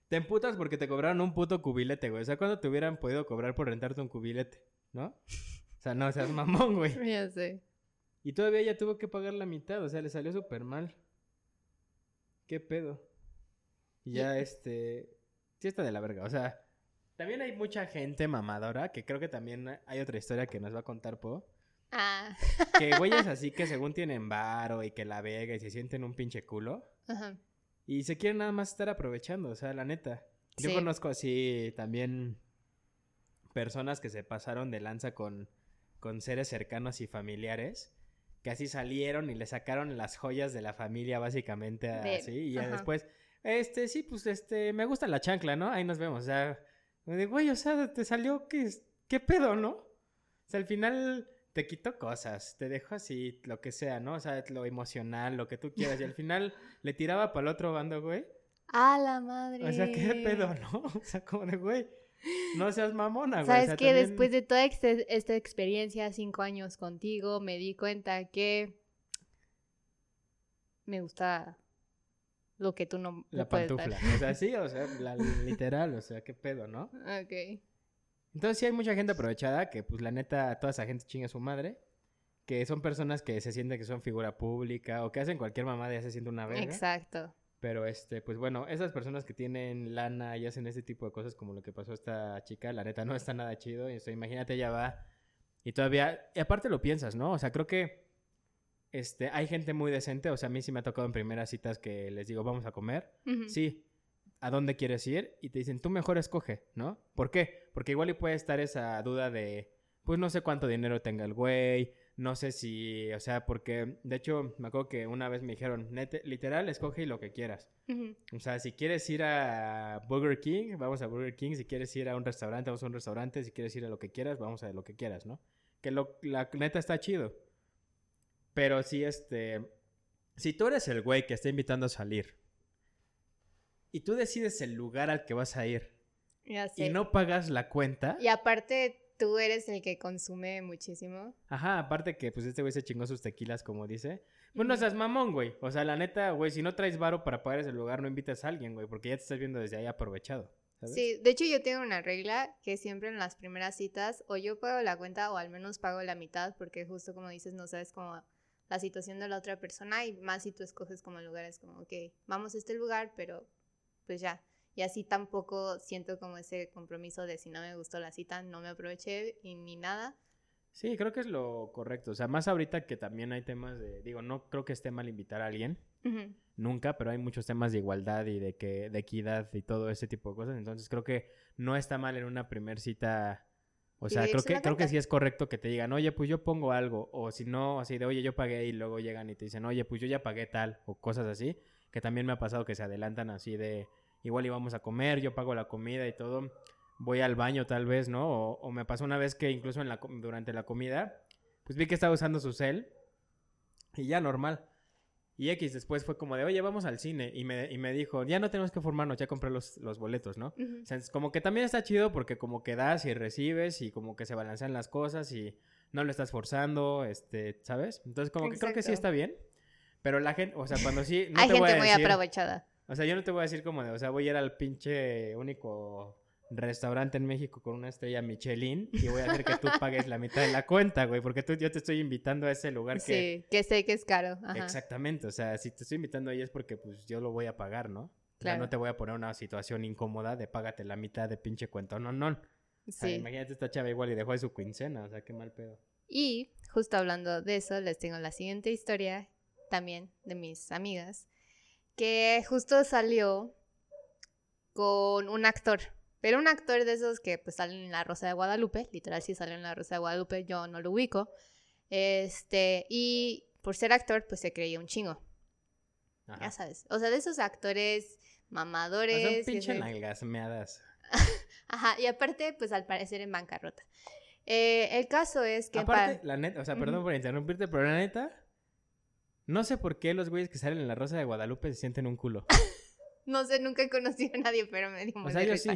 Te emputas porque te cobraron un puto cubilete, güey. O sea, ¿cuándo te hubieran podido cobrar por rentarte un cubilete? ¿No? O sea, no seas mamón, güey. Ya sé. Y todavía ella tuvo que pagar la mitad, o sea, le salió súper mal. ¿Qué pedo? Y ya, este... Sí está de la verga, o sea... También hay mucha gente mamadora, que creo que también hay otra historia que nos va a contar Po. Ah. Que güeyes así que según tienen varo y que la vega y se sienten un pinche culo. Ajá. Y se quieren nada más estar aprovechando, o sea, la neta. Yo Sí. conozco así también personas que se pasaron de lanza con, con seres cercanos y familiares, que así salieron y le sacaron las joyas de la familia básicamente De- así, y ya ajá. después, este, sí, pues, este, me gusta la chancla, ¿no? Ahí nos vemos, o sea, de, güey, o sea, te salió, ¿qué, qué pedo, no? O sea, al final te quitó cosas, te dejó así, lo que sea, ¿no? O sea, lo emocional, lo que tú quieras, y al final le tiraba para el otro bando, güey. A la madre. O sea, ¿qué pedo, no? O sea, como de, güey, no seas mamona, güey. ¿Sabes o sea, también- Después de toda este- esta experiencia, cinco años contigo, me di cuenta que me gusta lo que tú no, La dar. pantufla. O sea, sí, o sea, la, literal, o sea, qué pedo, ¿no? Ok. Entonces sí hay mucha gente aprovechada que pues la neta toda esa gente chinga a su madre. Que son personas que se sienten que son figura pública o que hacen cualquier mamada y ya se siente una verga. Exacto. Pero este, pues bueno, esas personas que tienen lana y hacen ese tipo de cosas como lo que pasó a esta chica, la neta no está nada chido. Y esto, imagínate, ella va y todavía, y aparte lo piensas, ¿no? O sea, creo que este, hay gente muy decente, o sea, a mí sí me ha tocado en primeras citas que les digo, vamos a comer. Sí, ¿a dónde quieres ir? Y te dicen, tú mejor escoge, ¿no? ¿Por qué? Porque igual y puede estar esa duda de, pues no sé cuánto dinero tenga el güey, no sé si, o sea, porque de hecho me acuerdo que una vez me dijeron, "Nete- literal, escoge lo que quieras. O sea, si quieres ir a Burger King, vamos a Burger King. Si quieres ir a un restaurante, vamos a un restaurante. Si quieres ir a lo que quieras, vamos a lo que quieras, ¿no? Que lo, la neta está chido. Pero sí, este... Si tú eres el güey que está invitando a salir y tú decides el lugar al que vas a ir Ya sé. y no pagas la cuenta... Y aparte, tú eres el que consume muchísimo. Ajá, aparte que pues este güey se chingó sus tequilas, como dice. Pues no seas mamón, güey. O sea, la neta, güey, si no traes varo para pagar ese lugar, no invitas a alguien, güey, porque ya te estás viendo desde ahí aprovechado. ¿sabes? Sí, de hecho yo tengo una regla que siempre en las primeras citas o yo pago la cuenta o al menos pago la mitad porque justo como dices no sabes cómo la situación de la otra persona y más si tú escoges como lugares como ok, vamos a este lugar pero pues ya y así tampoco siento como ese compromiso de si no me gustó la cita no me aproveché y ni nada. Sí, creo que es lo correcto. O sea, más ahorita que también hay temas de, digo, no creo que esté mal invitar a alguien, nunca, pero hay muchos temas de igualdad y de que, de equidad y todo ese tipo de cosas. Entonces creo que no está mal en una primer cita. O sea, creo que, creo que sí es correcto que te digan, oye, pues yo pongo algo. O si no, así de, oye, yo pagué y luego llegan y te dicen, oye, pues yo ya pagué tal. O cosas así. Que también me ha pasado que se adelantan así de, igual íbamos a comer, yo pago la comida y todo. Voy al baño tal vez, ¿no? O, o me pasó una vez que incluso en la, durante la comida, pues vi que estaba usando su cel. Y ya normal. Y X después fue como de, oye, vamos al cine. Y me, y me dijo, ya no tenemos que formarnos, ya compré los, los boletos, ¿no? Ujú. O sea, como que también está chido porque como que das y recibes y como que se balancean las cosas y no lo estás forzando, este, ¿sabes? Entonces como que creo que sí está bien. Pero la gente, o sea, cuando sí, no Hay te voy gente a muy decir, aprovechada. o sea, yo no te voy a decir como de, o sea, voy a ir al pinche único restaurante en México con una estrella Michelin y voy a hacer que tú pagues la mitad de la cuenta, güey, porque tú, yo te estoy invitando a ese lugar que... Sí, que sé que es caro. Ajá. Exactamente, o sea, si te estoy invitando ahí es porque pues yo lo voy a pagar, ¿no? O sea, Claro. no te voy a poner una situación incómoda de págate la mitad de pinche cuenta, no, no. O sea, Sí. imagínate esta chava igual y dejó de su quincena, o sea, qué mal pedo. Y justo hablando de eso, les tengo la siguiente historia también de mis amigas, que justo salió con un actor, pero un actor de esos que pues salen en La Rosa de Guadalupe, literal sí salen en La Rosa de Guadalupe, yo no lo ubico, este, y por ser actor pues se creía un chingo, Ajá. ya sabes, o sea, de esos actores O sea, mamadores, y pinche nalgas meadas. ajá, y aparte pues al parecer en bancarrota. Eh, el caso es que... Aparte, pa- la neta, o sea, perdón por interrumpirte, pero la neta, no sé por qué los güeyes que salen en la Rosa de Guadalupe se sienten un culo. No sé, nunca he conocido a nadie, pero me dio O muy sea, de yo sí.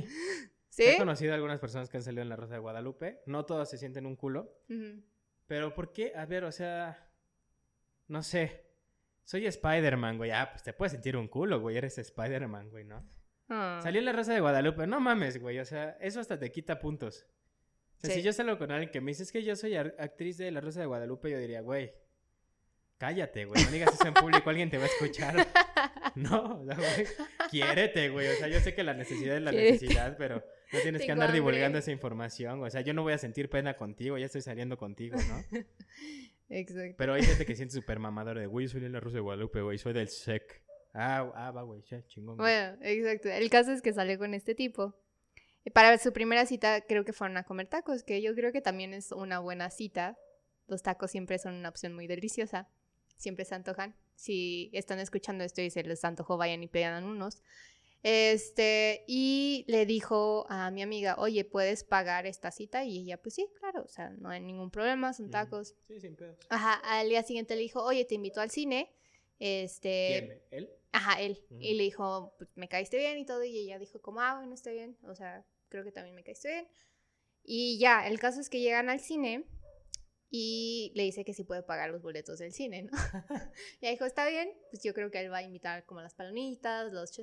¿Sí? He conocido a algunas personas que han salido en la Rosa de Guadalupe. No todas se sienten un culo. Pero ¿por qué? A ver, o sea, no sé. Soy Spider-Man, güey. Ah, pues te puedes sentir un culo, güey. Eres Spider-Man, güey, ¿no? Ah. Salió en la Rosa de Guadalupe. No mames, güey. O sea, eso hasta te quita puntos. O sea, Sí. si yo salgo con alguien que me dice es que yo soy actriz de la Rosa de Guadalupe, yo diría, güey, cállate, güey. No digas eso en público, alguien te va a escuchar. No, o sea, güey, quiérete, güey. O sea, yo sé que la necesidad es la Quiérete. necesidad, pero no tienes que andar hambre. divulgando esa información. O sea, yo no voy a sentir pena contigo, ya estoy saliendo contigo, ¿no? Exacto. Pero hay gente que siente súper mamador de, güey, yo soy de la Rosa de Guadalupe, güey, soy del SEC. Ah, ah, va, güey, ya, chingón. güey. Bueno, exacto. El caso es que salió con este tipo. Y Para su primera cita creo que fueron a comer tacos, que yo creo que también es una buena cita. Los tacos siempre son una opción muy deliciosa. Siempre se antojan. Si están escuchando esto y se les antojó, vayan y pidan unos. Este, y le dijo a mi amiga, oye, ¿puedes pagar esta cita? Y ella, pues sí, claro, o sea, no hay ningún problema, son Mm. tacos. Sí, sin pedos. Ajá, al día siguiente le dijo, oye, te invito al cine. Este, ¿Quién? ¿Él? Ajá, él. Y le dijo, pues, me caíste bien y todo. Y ella dijo, como, ah, bueno, está bien. O sea, creo que también me caíste bien. Y ya, el caso es que llegan al cine. Y le dice que sí puede pagar los boletos del cine, ¿no? y dijo, está bien, pues yo creo que él va a invitar como las palomitas, los...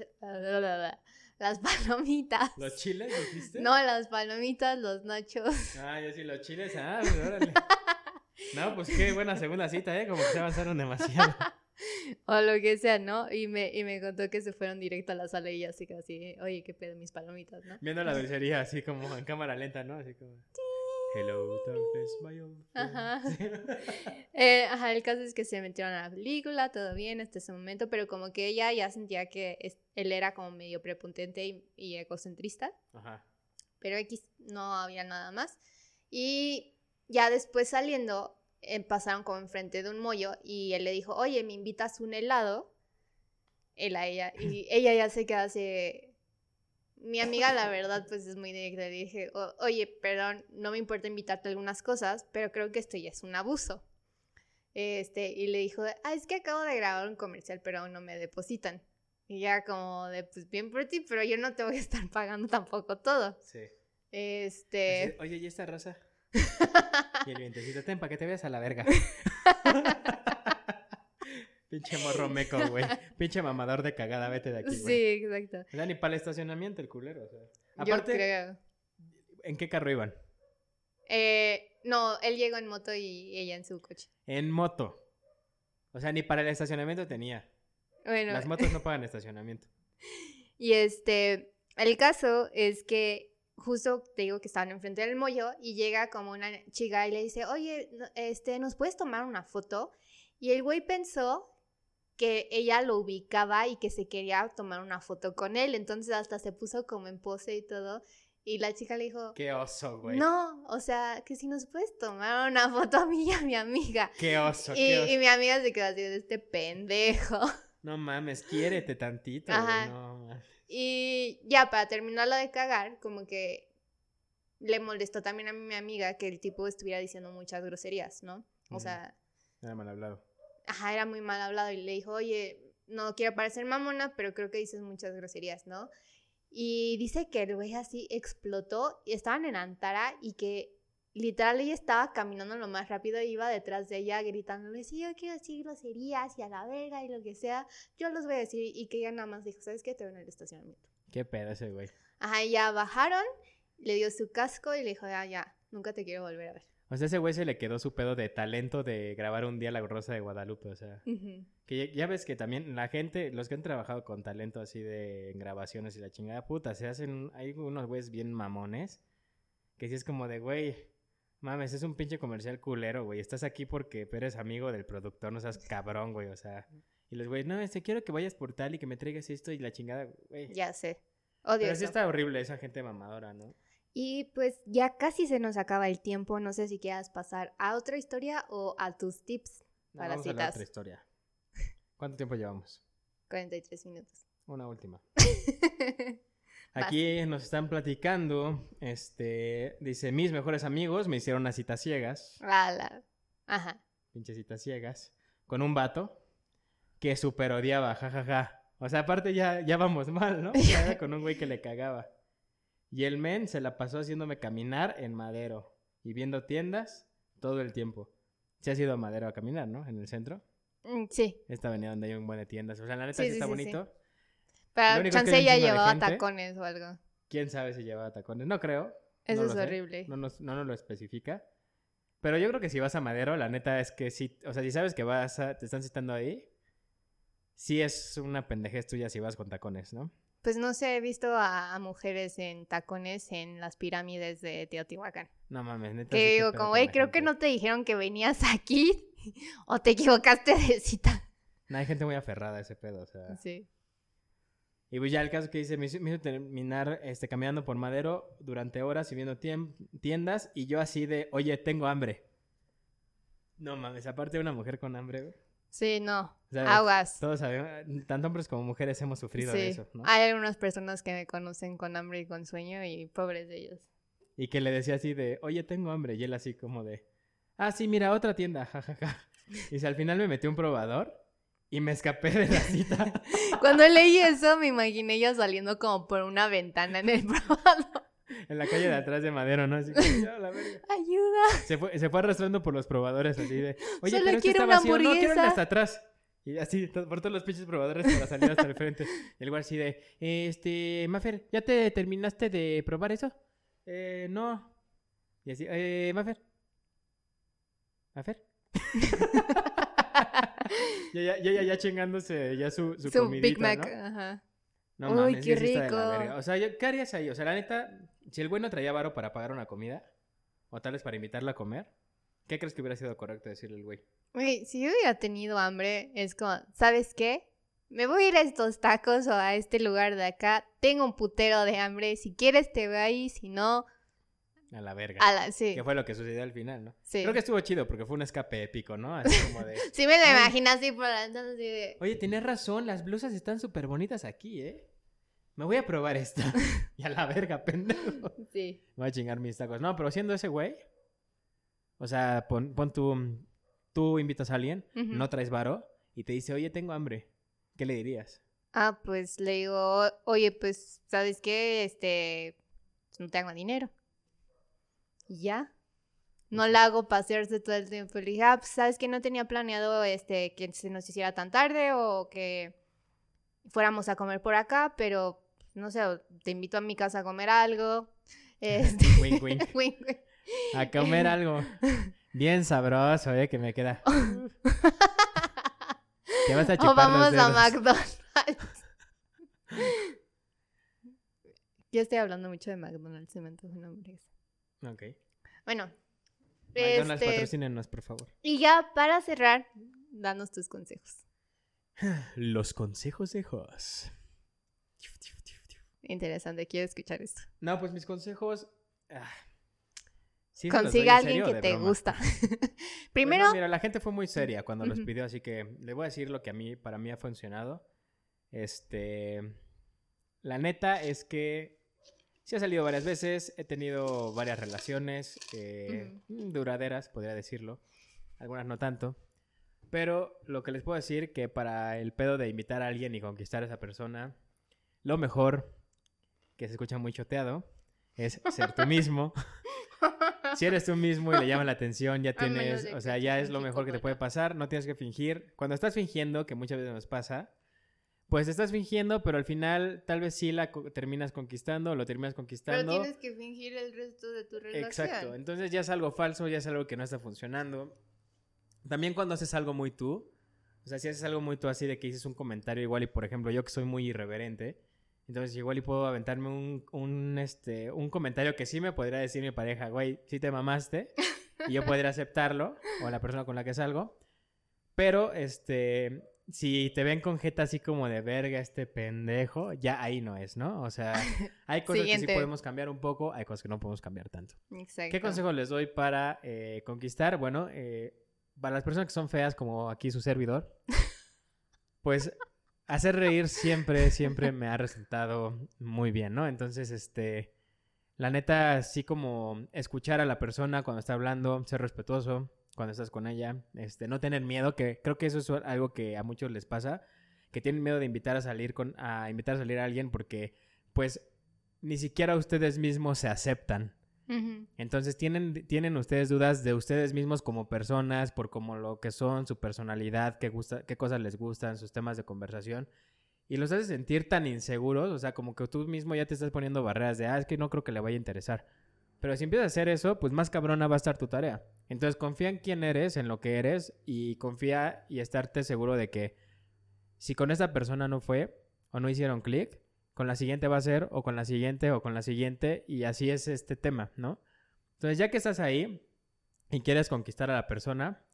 Las palomitas. ¿Los chiles dijiste? No, las palomitas, los nachos. Ah, yo sí, los chiles. Ah, pues órale. No, pues qué buena segunda cita, ¿eh? Como que se avanzaron demasiado. o lo que sea, ¿no? Y me, y me contó que se fueron directo a la sala y así casi, oye, qué pedo mis palomitas, ¿no? Viendo la dulcería así como en cámara lenta, ¿no? Así como... Hello, darkness, my old. Ajá. Eh, ajá, el caso es que se metieron a la película, todo bien hasta ese momento, pero como que ella ya sentía que es- él era como medio prepotente y, y egocentrista, Ajá. pero X no había nada más. Y ya después saliendo, eh, pasaron como enfrente de un mollo y él le dijo, oye, ¿me invitas un helado? Él a ella, y ella ya se queda así... Mi amiga, la verdad, pues es muy directa. Le dije, "O- oye, perdón, no me importa invitarte a algunas cosas, pero creo que esto ya es un abuso. Este, y le dijo, ah, es que acabo de grabar un comercial, pero aún no me depositan. Y ya como de, pues bien por ti, pero yo no te voy a estar pagando tampoco todo. Sí. Este... Así, Oye, ¿y esta raza? Y el vientecito, ten, para que te veas a la verga. Pinche morro meco, güey. Pinche mamador de cagada, vete de aquí, güey. Sí, exacto. O sea, ni para el estacionamiento el culero, o sea. Yo Aparte, creo. ¿en qué carro iban? Eh, no, él llegó en moto y ella en su coche. En moto. O sea, ni para el estacionamiento tenía. Bueno, Las motos no pagan estacionamiento. y este, el caso es que justo te digo que estaban enfrente del mollo y llega como una chica y le dice, oye, este, ¿nos puedes tomar una foto? Y el güey pensó que ella lo ubicaba y que se quería tomar una foto con él, entonces hasta se puso como en pose y todo. Y la chica le dijo, Qué oso, güey. no, o sea, que si nos puedes tomar una foto a mí y a mi amiga. Qué oso, Y, qué oso. y mi amiga se quedó así de este pendejo. No mames, quiérete tantito, güey. No mames. Y ya, para terminarlo de cagar, como que le molestó también a mi amiga que el tipo estuviera diciendo muchas groserías, ¿no? O sea, Era mal hablado. Ajá, era muy mal hablado y le dijo, oye, no quiero parecer mamona, pero creo que dices muchas groserías, ¿no? Y dice que el güey así explotó y estaban en Antara y que literal ella estaba caminando lo más rápido y iba detrás de ella gritándole, sí, yo quiero decir groserías y a la verga y lo que sea, yo los voy a decir y que ella nada más dijo, ¿sabes qué? Te veo en el estacionamiento. Qué pedo ese, güey. Ajá, y ya bajaron, le dio su casco y le dijo, ya, ya, nunca te quiero volver a ver. O sea, ese güey se le quedó su pedo de talento de grabar un día La Rosa de Guadalupe, o sea. Que ya, ya ves que también la gente, los que han trabajado con talento así de grabaciones y la chingada puta, se hacen, hay unos güeyes bien mamones, que sí es como de, güey, mames, es un pinche comercial culero, güey, estás aquí porque eres amigo del productor, no seas cabrón, güey, o sea. Y los güeyes, no, este, quiero que vayas por tal y que me traigas esto y la chingada, güey. Ya sé. Odio Pero sí eso. está horrible esa gente mamadora, ¿no? Y pues ya casi se nos acaba el tiempo. No sé si quieras pasar a otra historia o a tus tips No, para vamos a hablar de citas. otra historia. ¿Cuánto tiempo llevamos? 43 minutos. Una última. Aquí nos están platicando, este, dice, mis mejores amigos me hicieron unas citas ciegas, Ala. Ajá. pinches citas ciegas, con un vato que super odiaba, jajaja. O sea, aparte ya, ya vamos mal, ¿no? Ya con un güey que le cagaba. Y el men se la pasó haciéndome caminar en Madero y viendo tiendas todo el tiempo. Se ha ido a Madero a caminar, ¿no? En el centro. Mm, Sí. Esta avenida donde hay un buen de tiendas. O sea, la neta Sí, sí, sí, está sí, sí. bonito. Lo Pero chance de llevaba gente. tacones o algo. ¿Quién sabe si lleva tacones? No creo. Eso no es horrible. No nos, no nos lo especifica. Pero yo creo que si vas a Madero, la neta es que sí. O sea, si sabes que vas a, te están citando ahí, sí es una pendejez tuya si vas con tacones, ¿no? Pues no sé, he visto a, a mujeres en tacones en las pirámides de Teotihuacán. No mames, neta. Que digo, como, güey, creo que no te dijeron que venías aquí o te equivocaste de cita. No, hay gente muy aferrada a ese pedo, o sea. Sí. Y pues ya el caso que dice, me hizo, me hizo terminar este, caminando por Madero durante horas y viendo tiendas y yo así de, oye, tengo hambre. No mames, aparte de una mujer con hambre, güey. Sí, no. Sea, Aguas. Todos sabemos, tanto hombres como mujeres hemos sufrido de Sí. eso, ¿no? Hay algunas personas que me conocen con hambre y con sueño y pobres de ellos. Y que le decía así de, oye, tengo hambre. Y él así como de, ah, sí, mira, otra tienda, jajaja. Y si al final me metí un probador y me escapé de la cita. Cuando leí eso me imaginé ella saliendo como por una ventana en el probador. En la calle de atrás de Madero, ¿no? Así la verga. Ayuda. Se fue, se fue arrastrando por los probadores así de, oye, Solo pero este quiero está vacío. No, quiero hasta atrás. Y así, por todos los pinches probadores para salir hasta el frente. Y el güey así de, este, Mafer, ¿ya te terminaste de probar eso? Eh, no. Y así, eh, Mafer. Mafer. ya, ya, ya, ya, chingándose ya su, su, Su comidita, Big Mac. ¿no? Ajá. No Uy, mames, qué sí está de la rico. verga. O sea, ¿qué harías ahí? O sea, la neta, si el güey no traía varo para pagar una comida, o tal vez para invitarla a comer, ¿qué crees que hubiera sido correcto decirle al güey? Güey, si yo hubiera tenido hambre, es como, ¿sabes qué? Me voy a ir a estos tacos o a este lugar de acá. Tengo un putero de hambre. Si quieres te voy ahí, si no, A la verga. a la... Sí, Que fue lo que sucedió al final, ¿no? sí. Creo que estuvo chido porque fue un escape épico, ¿no? Así como de... Sí me lo Ay. imagino así por la ventana, así de... Oye, tienes razón, las blusas están súper bonitas aquí, ¿eh? Me voy a probar esta. y a la verga, pendejo. Sí. Voy a chingar mis tacos. No, pero siendo ese güey, o sea, pon, pon tú, tú invitas a alguien, no traes varo, y te dice, oye, tengo hambre. ¿Qué le dirías? Ah, pues le digo, oye, pues, ¿sabes qué? Este, pues, no tengo dinero. Y ya. No la hago pasearse todo el tiempo. Le dije, ah, pues, ¿sabes que No tenía planeado, este, que se nos hiciera tan tarde o que fuéramos a comer por acá, pero, no sé, te invito a mi casa a comer algo. Este, Wink, wink. wink, wink. A comer algo. Bien sabroso, ¿eh? Que me queda. Te vas a chupar O vamos los a. McDonald's. ya estoy hablando mucho de McDonald's, se me antoja una hamburguesa. Ok. Bueno. McDonald's este, patrocínenos, por favor. y ya para cerrar, danos tus consejos. Los consejos de Jos. Interesante, quiero escuchar esto. No, pues mis consejos. ah, sí los Consiga a alguien serio que te broma. gusta. Pues Primero, no, mira, la gente fue muy seria cuando los Ujú. pidió, así que le voy a decir lo que a mí, para mí ha funcionado. Este, la neta es que sí ha salido varias veces, he tenido varias relaciones eh, duraderas, podría decirlo, algunas no tanto. Pero lo que les puedo decir que para el pedo de invitar a alguien y conquistar a esa persona, lo mejor, que se escucha muy choteado, es ser tú mismo. Si eres tú mismo y le llama la atención, ya tienes, o sea, ya es lo mejor que te puede pasar, no tienes que fingir. Cuando estás fingiendo, que muchas veces nos pasa, pues estás fingiendo, pero al final tal vez sí la co- terminas conquistando lo terminas pero conquistando. tienes que fingir el resto de tu relación. Exacto, entonces ya es algo falso, ya es algo que no está funcionando. También cuando haces algo muy tú, o sea, si haces algo muy tú así de que dices un comentario igual y por ejemplo yo que soy muy irreverente, entonces igual y puedo aventarme un, un, este, un comentario que sí me podría decir mi pareja, güey, sí te mamaste, y yo podría aceptarlo, o la persona con la que salgo, pero este, si te ven con jeta así como de verga este pendejo, ya ahí no es, ¿no? O sea, hay cosas que sí podemos cambiar un poco, hay cosas que no podemos cambiar tanto. Exacto. ¿Qué consejo les doy para eh, conquistar? Bueno, eh, para las personas que son feas, como aquí su servidor, pues hacer reír siempre, siempre me ha resultado muy bien, ¿no? Entonces, este, la neta, así como escuchar a la persona cuando está hablando, ser respetuoso cuando estás con ella, este, no tener miedo, que creo que eso es algo que a muchos les pasa, que tienen miedo de invitar a salir con, a invitar a salir a alguien porque, pues, ni siquiera ustedes mismos se aceptan. Entonces, ¿tienen, ¿tienen ustedes dudas de ustedes mismos como personas, por como lo que son, su personalidad, qué, gusta, qué cosas les gustan, sus temas de conversación? Y los hace sentir tan inseguros, o sea, como que tú mismo ya te estás poniendo barreras de, ah, es que no creo que le vaya a interesar. Pero si empiezas a hacer eso, pues más cabrona va a estar tu tarea. Entonces, confía en quién eres, en lo que eres, y confía y estarte seguro de que si con esa persona no fue, o no hicieron clic, con la siguiente va a ser, o con la siguiente, o con la siguiente, y así es este tema, ¿no? Entonces, ya que estás ahí y quieres conquistar a la persona,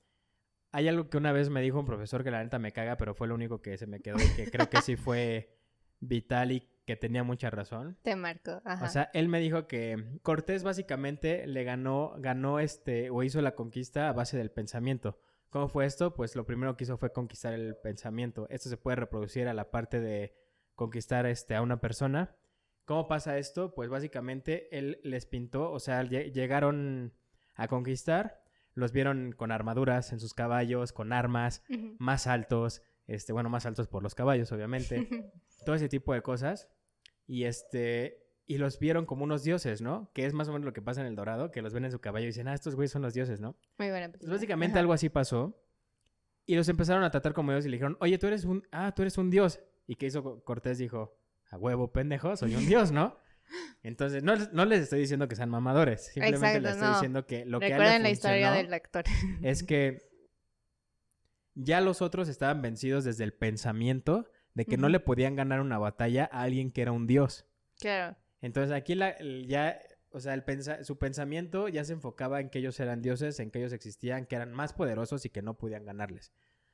hay algo que una vez me dijo un profesor que la neta me caga, pero fue lo único que se me quedó y que creo que sí fue vital y que tenía mucha razón. Te marco. Ajá. O sea, él me dijo que Cortés básicamente le ganó, ganó este, o hizo la conquista a base del pensamiento. ¿Cómo fue esto? Pues lo primero que hizo fue conquistar el pensamiento. Esto se puede reproducir a la parte de conquistar este, a una persona. ¿Cómo pasa esto? Pues básicamente él les pintó, o sea, lle- llegaron a conquistar, los vieron con armaduras en sus caballos, con armas, más altos, este, bueno, más altos por los caballos, obviamente todo ese tipo de cosas. Y este y los vieron como unos dioses, ¿no? Que es más o menos lo que pasa en El Dorado, que los ven en su caballo y dicen, ah, estos güeyes son los dioses, ¿no? Muy buena Pues básicamente Ajá. algo así pasó. Y los empezaron a tratar como dioses y le dijeron, oye, tú eres un, ah, tú eres un dios. ¿Y qué hizo Co- Cortés? Dijo, a huevo, pendejo, soy un dios, ¿no? Entonces, no, les- no les estoy diciendo que sean mamadores, simplemente Exacto, les estoy no. diciendo que lo que Recuerden la historia funcionó del actor. es que ya los otros estaban vencidos desde el pensamiento de que no le podían ganar una batalla a alguien que era un dios. Claro. Entonces aquí la, ya, o sea, el pensa- su pensamiento ya se enfocaba en que ellos eran dioses, en que ellos existían, que eran más poderosos y que no podían ganarles.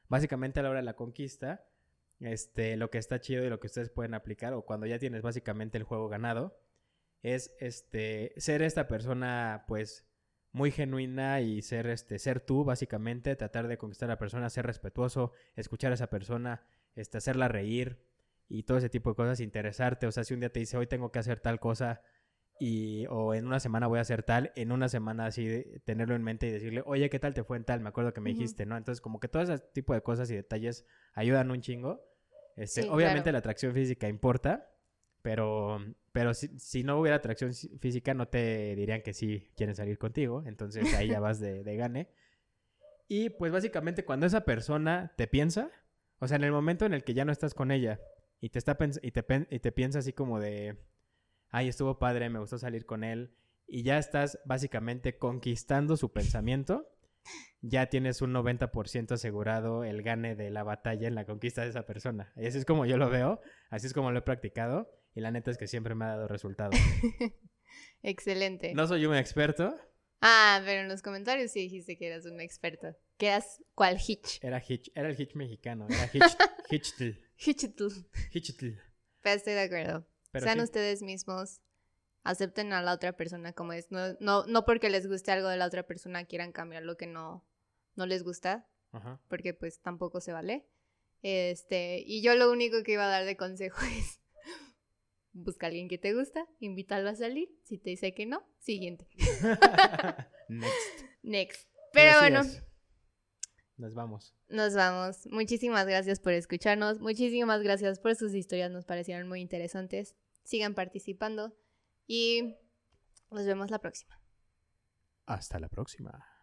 Básicamente a la hora de la conquista, este, lo que está chido y lo que ustedes pueden aplicar, o cuando ya tienes básicamente el juego ganado, es este, ser esta persona, pues, muy genuina y ser, este, ser tú, básicamente, tratar de conquistar a la persona, ser respetuoso, escuchar a esa persona, este, hacerla reír y todo ese tipo de cosas, interesarte. O sea, si un día te dice, hoy tengo que hacer tal cosa y, o en una semana voy a hacer tal, en una semana así de- tenerlo en mente y decirle, oye, ¿qué tal te fue en tal? Me acuerdo que me Ujú. dijiste, ¿no? Entonces, como que todo ese tipo de cosas y detalles ayudan un chingo. Este, Sí, obviamente claro. la atracción física importa, pero, pero si, si no hubiera atracción física, no te dirían que sí quieren salir contigo. Entonces ahí ya vas de, de gane. Y pues básicamente cuando esa persona te piensa, o sea, en el momento en el que ya no estás con ella y te, está y te, y te piensa así como de, ay, estuvo padre, me gustó salir con él, y ya estás básicamente conquistando su pensamiento, ya tienes un 90% asegurado el gane de la batalla en la conquista de esa persona. Y así es como yo lo veo, así es como lo he practicado, y la neta es que siempre me ha dado resultado. Excelente. No soy un experto, Ah, pero en los comentarios sí dijiste que eras un experto. Que eras cual Hitch. era, hitch, era el hitch mexicano, era hitch, hitchtl, Hitchitl. hitchtl. Pero estoy de acuerdo. Pero Sean sí. ustedes mismos. Acepten a la otra persona como es. No, no, no porque les guste algo de la otra persona quieran cambiar lo que no, no les gusta. Ajá. Porque pues tampoco se vale. Este, y yo lo único que iba a dar de consejo es busca a alguien que te gusta, invítalo a salir. Si te dice que no, siguiente. Next. Next. Pero bueno. Nos vamos. nos vamos. Muchísimas gracias por escucharnos. Muchísimas gracias por sus historias. Nos parecieron muy interesantes. Sigan participando. Y nos vemos la próxima. Hasta la próxima.